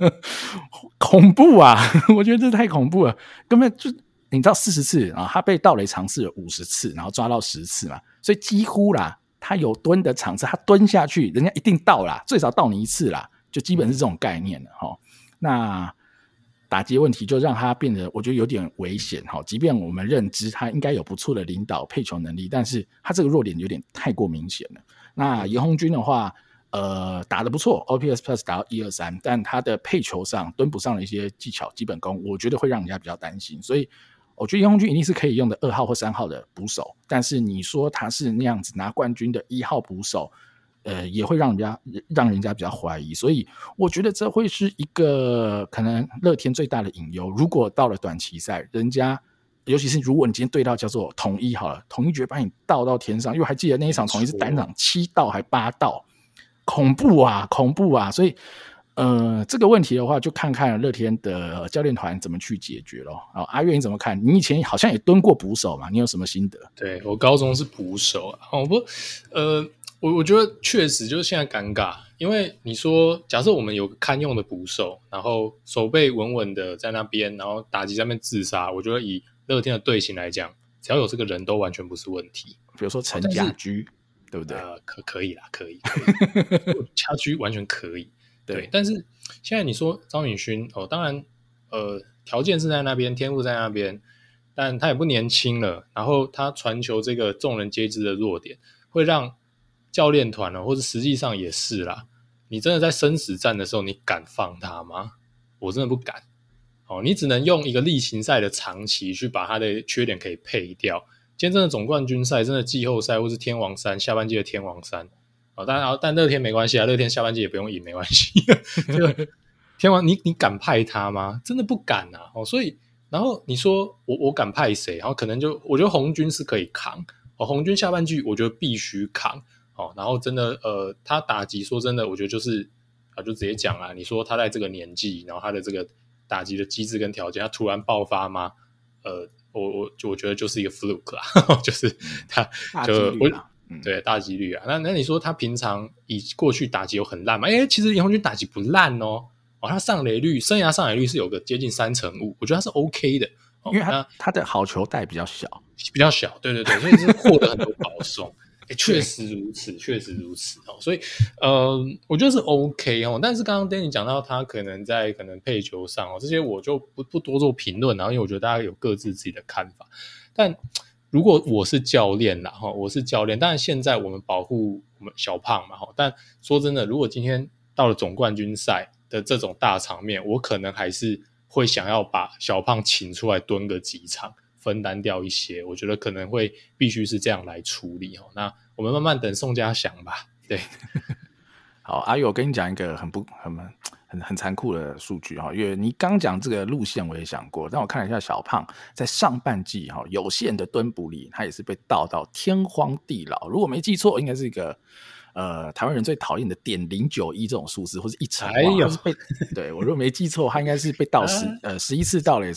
嗯、恐怖啊！我觉得这太恐怖了，根本就你知道四十次啊，他被盗雷尝试了五十次，然后抓到十次嘛，所以几乎啦，他有蹲的场次，他蹲下去，人家一定盗啦，最少盗你一次啦，就基本是这种概念了哈。那。打击问题就让他变得，我觉得有点危险哈。即便我们认知他应该有不错的领导配球能力，但是他这个弱点有点太过明显了。那严红军的话，呃，打得不错，OPS Plus 达到一二三，但他的配球上蹲不上的一些技巧、基本功，我觉得会让人家比较担心。所以，我觉得严红军一定是可以用的二号或三号的捕手，但是你说他是那样子拿冠军的一号捕手。呃，也会让人家让人家比较怀疑，所以我觉得这会是一个可能乐天最大的隐忧。如果到了短期赛，人家尤其是如果你今天对到叫做统一好了，统一绝把你倒到天上，因为还记得那一场统一是单场七道还八道，恐怖啊，恐怖啊！所以呃，这个问题的话，就看看乐天的教练团怎么去解决咯。啊，阿月你怎么看？你以前好像也蹲过捕手嘛？你有什么心得？对，我高中是捕手啊，我不，呃。我我觉得确实就是现在尴尬，因为你说假设我们有个堪用的捕手，然后手背稳稳的在那边，然后打击在那边自杀，我觉得以乐天的队形来讲，只要有这个人都完全不是问题。比如说陈家驹，对不对？呃，可可以啦，可以，可以 家驹完全可以。对，对，但是现在你说张敏勋哦，当然呃条件是在那边，天赋在那边，但他也不年轻了，然后他传球这个众人皆知的弱点，会让。教练团呢，或者实际上也是啦。你真的在生死战的时候，你敢放他吗？我真的不敢。哦，你只能用一个例行赛的长期去把他的缺点可以配掉。今天真的总冠军赛，真的季后赛，或是天王山下半季的天王山。哦，当然，但乐天没关系啊，乐天下半季也不用赢，没关系。天王，你你敢派他吗？真的不敢啊。哦，所以然后你说我我敢派谁？然后可能就我觉得红军是可以扛。哦，红军下半季我觉得必须扛。哦，然后真的，呃，他打击说真的，我觉得就是啊，就直接讲啊，你说他在这个年纪，然后他的这个打击的机制跟条件，他突然爆发吗？呃，我我我觉得就是一个 fluke 啦，就是他就我对大几率啊。那那你说他平常以过去打击有很烂吗？哎，其实严红军打击不烂哦，哦，他上垒率生涯上垒率是有个接近三成五，我觉得他是 OK 的，因为他他的好球带比较小，比较小，对对对，所以是获得很多保送。欸、确实如此，确实如此哦，所以呃，我觉得是 OK 哦。但是刚刚 Danny 讲到他可能在可能配球上哦，这些我就不不多做评论，然后因为我觉得大家有各自自己的看法。但如果我是教练啦哈，我是教练，但是现在我们保护我们小胖嘛哈。但说真的，如果今天到了总冠军赛的这种大场面，我可能还是会想要把小胖请出来蹲个几场。分担掉一些，我觉得可能会必须是这样来处理哦。那我们慢慢等宋家祥吧。对，好，阿宇，我跟你讲一个很不很很很残酷的数据哈，因为你刚讲这个路线我也想过，但我看了一下小胖在上半季哈有限的蹲捕里，他也是被倒到天荒地老。如果没记错，应该是一个呃台湾人最讨厌的点零九一这种数字，或者一场，哎呦，是被对我如果没记错，他应该是被倒十 呃十一次盗垒。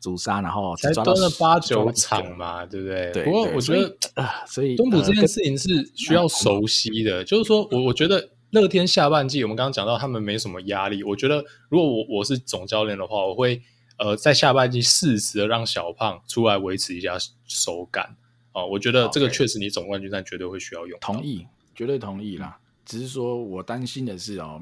阻杀，然后才蹲了八九场嘛，对不对？对。不过我觉得啊，所以蹲捕这件事情是需要熟悉的。就是说我我觉得乐天下半季，我们刚刚讲到他们没什么压力。我觉得如果我我是总教练的话，我会呃在下半季适时的让小胖出来维持一下手感哦。我觉得这个确实你总冠军战绝对会需要用。同意，绝对同意啦。只是说我担心的是哦。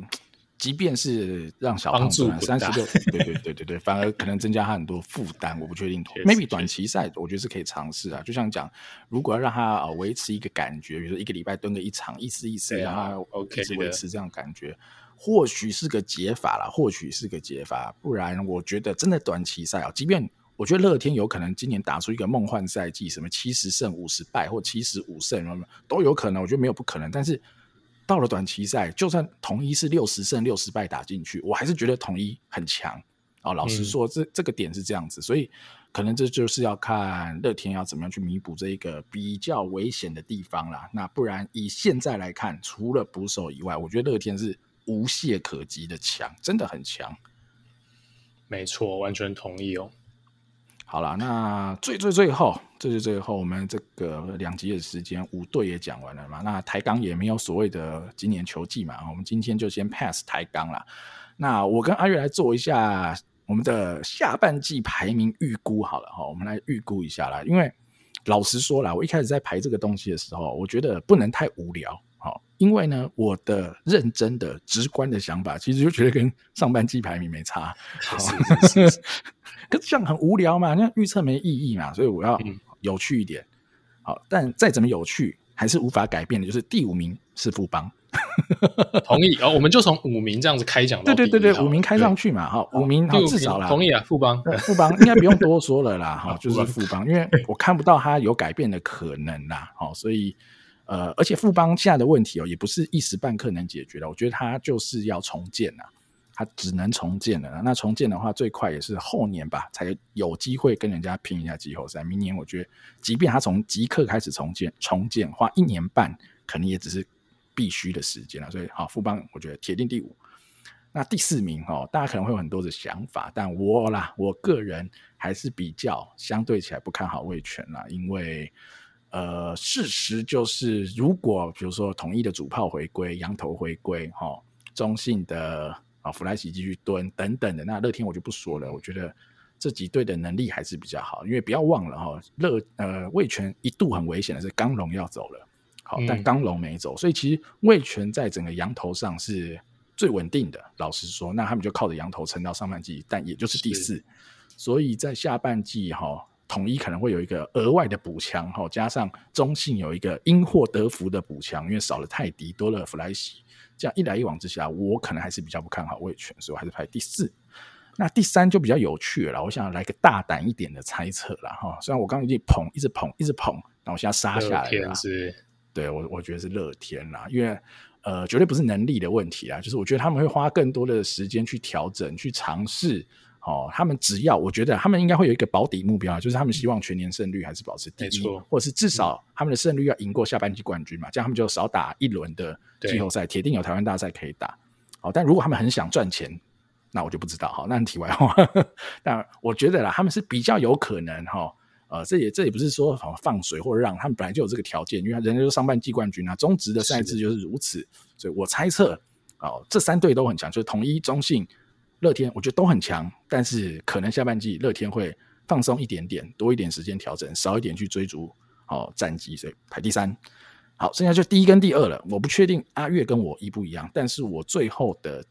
即便是让小胖赚三十六，对对对对对，反而可能增加他很多负担，我不确定。Maybe 短期赛，我觉得是可以尝试啊。就像讲，如果要让他啊维持一个感觉，比如说一个礼拜蹲个一场，意思意思，让他 OK 维持这样感觉，或许是个解法啦，或许是个解法。不然，我觉得真的短期赛啊，即便我觉得乐天有可能今年打出一个梦幻赛季，什么七十胜五十败或七十五胜，都有可能。我觉得没有不可能。但是到了短期赛，就算统一是六十胜六十败打进去，我还是觉得统一很强。哦，老实说，这这个点是这样子，所以。可能这就是要看乐天要怎么样去弥补这一个比较危险的地方啦。那不然以现在来看，除了捕手以外，我觉得乐天是无懈可击的强，真的很强。没错，完全同意哦。好了，那最最最后，最最最后，我们这个两集的时间，五队也讲完了嘛。那台钢也没有所谓的今年球季嘛，我们今天就先 pass 台钢啦。那我跟阿月来做一下。我们的下半季排名预估好了哈，我们来预估一下啦。因为老实说啦，我一开始在排这个东西的时候，我觉得不能太无聊。好，因为呢，我的认真的、直观的想法，其实就觉得跟上半季排名没差。好，可是这样很无聊嘛，那预测没意义嘛，所以我要有趣一点。好，但再怎么有趣，还是无法改变的，就是第五名是富邦。同意哦，我们就从五名这样子开讲。对对对对，五名开上去嘛，哈，五名好至少啦。同意啊，富邦，富邦应该不用多说了啦，哈，就是富邦，因为我看不到他有改变的可能啦，好，所以呃，而且富邦现在的问题哦，也不是一时半刻能解决的，我觉得他就是要重建呐，他只能重建了。那重建的话，最快也是后年吧，才有机会跟人家拼一下季后赛。明年我觉得，即便他从即刻开始重建，重建花一年半，可能也只是。必须的时间了，所以好，富邦我觉得铁定第五。那第四名哦，大家可能会有很多的想法，但我啦，我个人还是比较相对起来不看好味权啦，因为呃，事实就是，如果比如说统一的主炮回归，羊头回归，哈，中性的啊弗莱西继续蹲等等的，那乐天我就不说了，我觉得这几队的能力还是比较好，因为不要忘了哈，乐呃味全一度很危险的是刚龙要走了。好，但刚龙没走，所以其实味全在整个羊头上是最稳定的。老实说，那他们就靠着羊头撑到上半季，但也就是第四。所以在下半季哈，统一可能会有一个额外的补强哈，加上中信有一个因祸得福的补强，因为少了泰迪，多了弗莱西，这样一来一往之下，我可能还是比较不看好味全，所以我还是排第四。那第三就比较有趣了，我想来个大胆一点的猜测了哈。虽然我刚刚已经捧，一直捧，一直捧，那我现在杀下来了。对我，我觉得是乐天啦，因为呃，绝对不是能力的问题啊，就是我觉得他们会花更多的时间去调整、去尝试。哦，他们只要我觉得他们应该会有一个保底目标，就是他们希望全年胜率还是保持第一，或者是至少他们的胜率要赢过下半季冠军嘛，这样他们就少打一轮的季后赛，铁定有台湾大赛可以打。好，但如果他们很想赚钱，那我就不知道。好，那题外话，但我觉得啦，他们是比较有可能哈。呃，这也这也不是说放水或者让他们本来就有这个条件，因为人家就上半季冠军啊，中职的赛制就是如此，所以我猜测哦，这三队都很强，就是统一、中信、乐天，我觉得都很强，但是可能下半季乐天会放松一点点，多一点时间调整，少一点去追逐哦战绩，所以排第三。好，剩下就第一跟第二了，我不确定阿月跟我一不一样，但是我最后的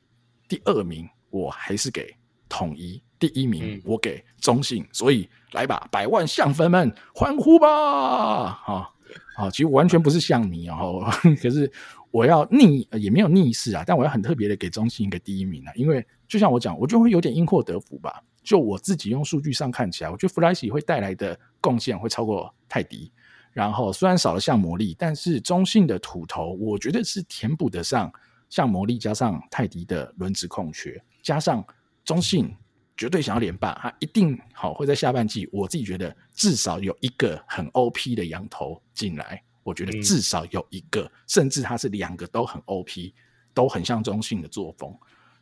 第二名我还是给统一。第一名我给中信，嗯，所以来吧，百万象粉们欢呼吧！好，好，其实我完全不是象迷哦，可是我要逆也没有逆势啊，但我要很特别的给中信一个第一名啊，因为就像我讲，我就会有点因祸得福吧。就我自己用数据上看起来，我觉得弗莱西会带来的贡献会超过泰迪，然后虽然少了像魔力，但是中性的土头我觉得是填补得上像魔力加上泰迪的轮值空缺，加上中性。绝对想要连霸，他一定好会在下半季。我自己觉得至少有一个很 OP 的羊头进来，我觉得至少有一个，嗯、甚至他是两个都很 OP，都很像中性的作风。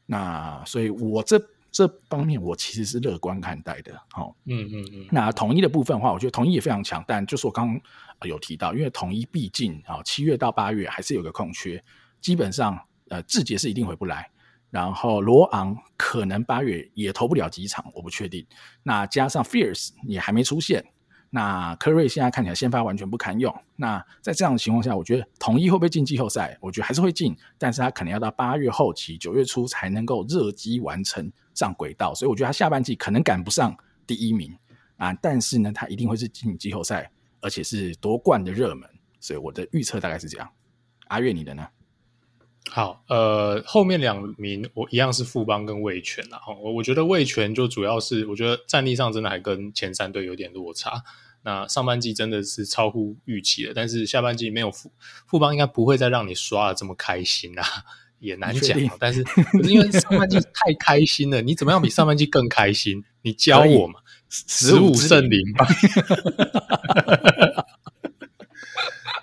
那所以，我这这方面我其实是乐观看待的。好，嗯嗯嗯。那统一的部分的话，我觉得统一也非常强，但就是我刚刚有提到，因为统一毕竟啊七月到八月还是有个空缺，基本上呃志杰是一定回不来。然后罗昂可能八月也投不了几场，我不确定。那加上 Fierce 也还没出现，那科瑞现在看起来先发完全不堪用。那在这样的情况下，我觉得统一会不会进季后赛？我觉得还是会进，但是他可能要到八月后期、九月初才能够热机完成上轨道，所以我觉得他下半季可能赶不上第一名啊。但是呢，他一定会是进季后赛，而且是夺冠的热门。所以我的预测大概是这样。阿月，你的呢？好，呃，后面两名我一样是富邦跟味全啦。我我觉得味全就主要是，我觉得战力上真的还跟前三队有点落差。那上半季真的是超乎预期的，但是下半季没有富富邦应该不会再让你刷的这么开心啊，也难讲。但是因为上半季太开心了，你怎么样比上半季更开心？你教我嘛，十五胜零败。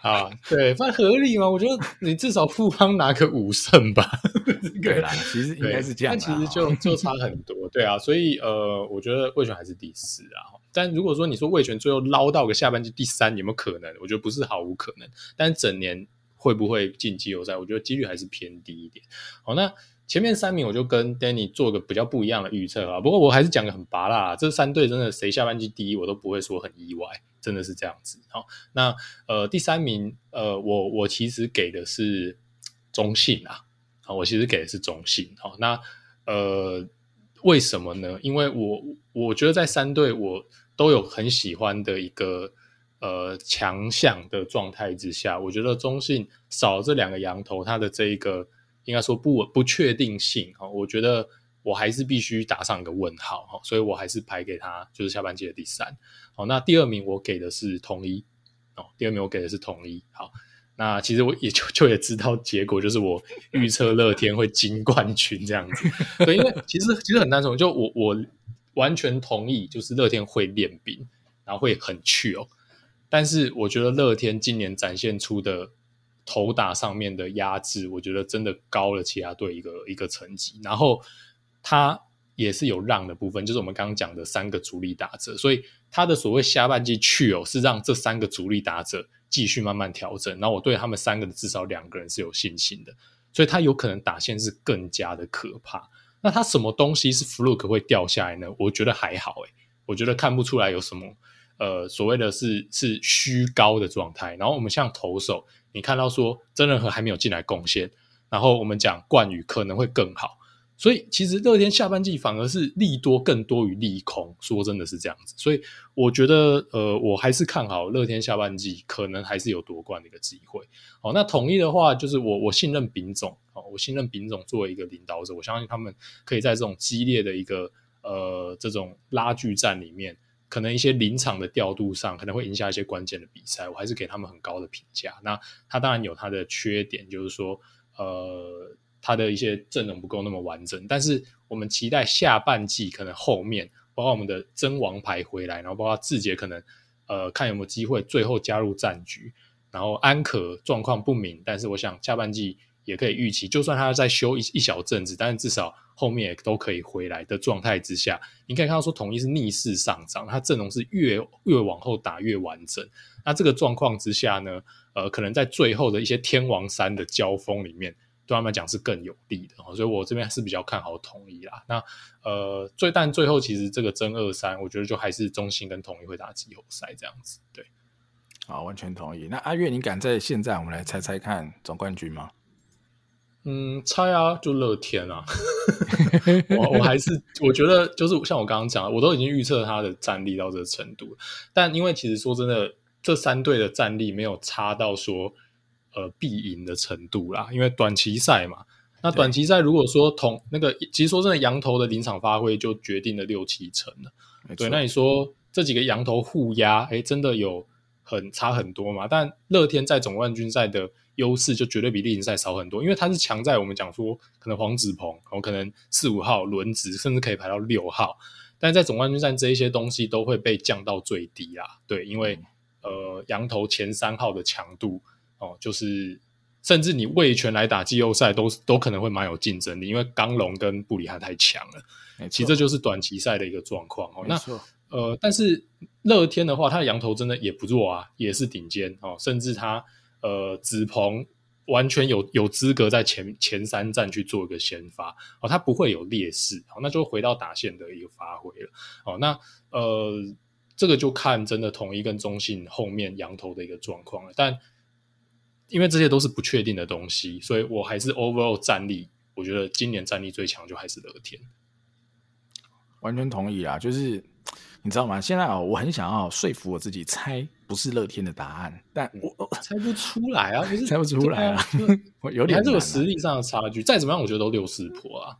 啊，对，反正合理嘛。我觉得你至少富邦拿个五胜吧。对啦，其实应该是这样。但其实就就差很多，对啊。所以呃，我觉得味全还是第四啊。但如果说你说味全最后捞到个下半季第三，有没有可能？我觉得不是毫无可能。但整年会不会进季后赛？我觉得几率还是偏低一点。好，那前面三名我就跟 Danny 做个比较不一样的预测啊。不过我还是讲个很拔辣，这三队真的谁下半季第一，我都不会说很意外。真的是这样子，好，那呃第三名，呃我我其实给的是中信啊，好，我其实给的是中信，好，那呃为什么呢？因为我我觉得在三队我都有很喜欢的一个呃强项的状态之下，我觉得中信少了这两个羊头，它的这一个应该说不不确定性，哈，我觉得。我还是必须打上一个问号哈，所以我还是排给他就是下半季的第三。好，那第二名我给的是统一哦，第二名我给的是统一。好，那其实我也就就也知道结果，就是我预测乐天会金冠军这样子。对，因为其实其实很单纯，就我我完全同意，就是乐天会练兵，然后会很去哦。但是我觉得乐天今年展现出的投打上面的压制，我觉得真的高了其他队一个一个层级，然后。他也是有让的部分，就是我们刚刚讲的三个主力打者，所以他的所谓下半季去哦，是让这三个主力打者继续慢慢调整。然后我对他们三个的至少两个人是有信心的，所以他有可能打线是更加的可怕。那他什么东西是 fluke 会掉下来呢？我觉得还好诶，我觉得看不出来有什么呃所谓的是是虚高的状态。然后我们像投手，你看到说曾仁和还没有进来贡献，然后我们讲冠宇可能会更好。所以其实乐天下半季反而是利多更多于利空，说真的是这样子。所以我觉得，呃，我还是看好乐天下半季可能还是有夺冠的一个机会。好，那统一的话，就是我我信任丙总，好，我信任丙总作为一个领导者，我相信他们可以在这种激烈的一个呃这种拉锯战里面，可能一些临场的调度上可能会赢下一些关键的比赛，我还是给他们很高的评价。那他当然有他的缺点，就是说，呃。他的一些阵容不够那么完整，但是我们期待下半季可能后面，包括我们的真王牌回来，然后包括志杰可能呃看有没有机会最后加入战局，然后安可状况不明，但是我想下半季也可以预期，就算他再休一一小阵子，但是至少后面也都可以回来的状态之下，你可以看到说统一是逆势上涨，他阵容是越越往后打越完整，那这个状况之下呢，呃，可能在最后的一些天王山的交锋里面。对他们讲是更有利的，所以我这边还是比较看好统一啦。那呃，最但最后其实这个争二三，我觉得就还是中信跟统一会打季后赛这样子。对，好，完全同意。那阿月，你敢在现在我们来猜猜看总冠军吗？嗯，猜啊，就乐天啊。我我还是我觉得就是像我刚刚讲的，我都已经预测他的战力到这个程度，但因为其实说真的，这三队的战力没有差到说。呃，必赢的程度啦，因为短期赛嘛。那短期赛如果说同那个，其实说真的，羊头的临场发挥就决定了六七成了。对，那你说这几个羊头互压，哎，真的有很差很多嘛？但乐天在总冠军赛的优势就绝对比例行赛少很多，因为它是强在我们讲说，可能黄子鹏，可能四五号轮值，甚至可以排到六号。但在总冠军赛这一些东西都会被降到最低啦。对，因为呃，羊头前三号的强度。哦，就是甚至你味全来打季后赛都都可能会蛮有竞争力，因为刚龙跟布里汉太强了。其实这就是短期赛的一个状况哦。那呃，但是乐天的话，他的羊头真的也不弱啊，也是顶尖哦。甚至他呃子鹏完全有有资格在前前三站去做一个先发哦，他不会有劣势哦。那就回到打线的一个发挥了哦。那呃，这个就看真的统一跟中信后面羊头的一个状况了，但。因为这些都是不确定的东西，所以我还是 overall 战力，我觉得今年战力最强就还是乐天。完全同意啊！就是你知道吗？现在啊，我很想要说服我自己猜不是乐天的答案，但我、嗯、猜不出来啊，不是 猜不出来啊，我有点、啊、还是有实力上的差距。再怎么样，我觉得都六四破啊。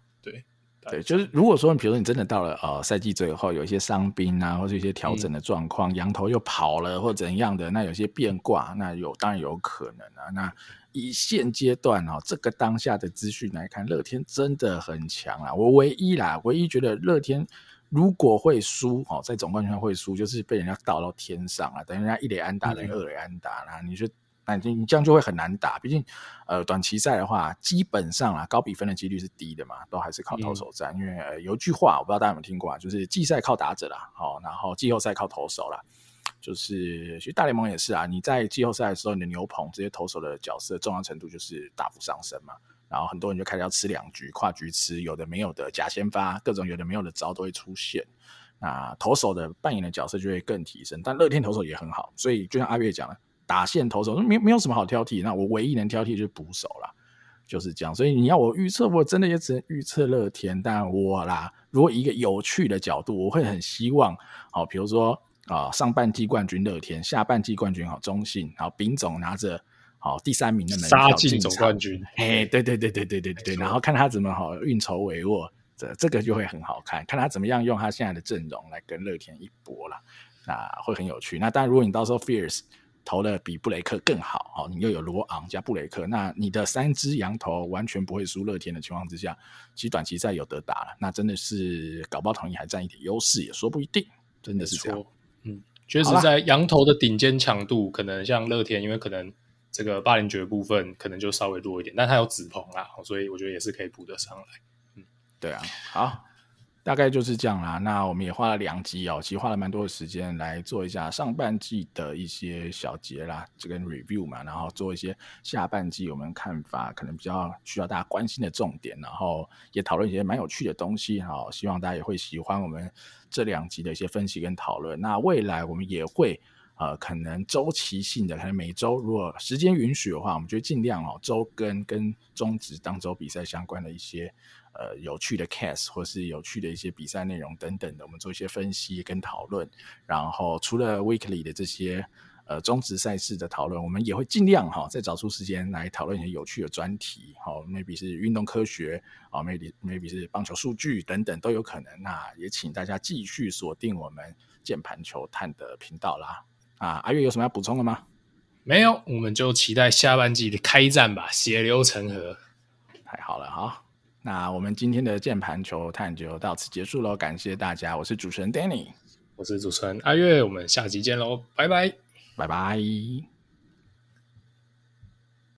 对对，就是如果说，比如说你真的到了呃赛季最后，有一些伤兵啊，或者一些调整的状况，嗯、洋投又跑了或怎样的，那有些变卦，那有当然有可能啊。那以现阶段哦，这个当下的资讯来看，乐天真的很强啊。我唯一啦，唯一觉得乐天。如果会输哦，在总冠军赛会输，就是被人家倒到天上啊，等人家一垒安打，等于二垒安打啦。你说，那你你这样就会很难打。毕竟，呃，短期赛的话，基本上啊，高比分的几率是低的嘛，都还是靠投手战。嗯、因为、呃、有一句话，我不知道大家有没有听过啊，就是季赛靠打者啦，好，然后季后赛靠投手啦。就是其实大联盟也是啊，你在季后赛的时候，你的牛棚这些投手的角色重要程度就是大幅上升嘛。然后很多人就开始要吃两局，跨局吃，有的没有的假先发，各种有的没有的招都会出现。那投手的扮演的角色就会更提升。但乐天投手也很好，所以就像阿月讲了，打线投手没没有什么好挑剔。那我唯一能挑剔就是捕手啦，就是这样。所以你要我预测，我真的也只能预测乐天。但我啦，如果一个有趣的角度，我会很希望，好，比如说啊，上半季冠军乐天，下半季冠军好中信，好，丙总拿着。好，第三名的门票进总冠军，嘿，对对对对对对对，然后看他怎么好运筹帷幄，这这个就会很好看，看他怎么样用他现在的阵容来跟乐天一搏了，那会很有趣。那当然，如果你到时候 Fierce 投的比布雷克更好，哦，你又有罗昂加布雷克，那你的三只羊头完全不会输乐天的情况之下，其实短期赛有得打了，那真的是搞不好统一还占一点优势，也说不一定，真的是这样。嗯，确实在羊头的顶尖强度，可能像乐天，因为可能。这个霸凌爵部分可能就稍微弱一点，但他有紫鹏啊，所以我觉得也是可以补得上来。嗯，对啊，好，大概就是这样啦。那我们也花了两集哦，其实花了蛮多的时间来做一下上半季的一些小结啦，这个 review 嘛，然后做一些下半季我们看法可能比较需要大家关心的重点，然后也讨论一些蛮有趣的东西。好，希望大家也会喜欢我们这两集的一些分析跟讨论。那未来我们也会。呃，可能周期性的，可能每周如果时间允许的话，我们就尽量哦周更跟中职当周比赛相关的一些呃有趣的 case 或是有趣的一些比赛内容等等的，我们做一些分析跟讨论。然后除了 weekly 的这些呃中职赛事的讨论，我们也会尽量哈、哦、再找出时间来讨论一些有趣的专题。好、哦、，maybe 是运动科学啊、哦、，maybe maybe 是棒球数据等等都有可能。那也请大家继续锁定我们键盘球探的频道啦。啊，阿月有什么要补充的吗？没有，我们就期待下半季的开战吧，血流成河。太好了，好，那我们今天的键盘球探就到此结束喽，感谢大家，我是主持人 Danny，我是主持人阿月，我们下期见喽，拜拜，拜拜。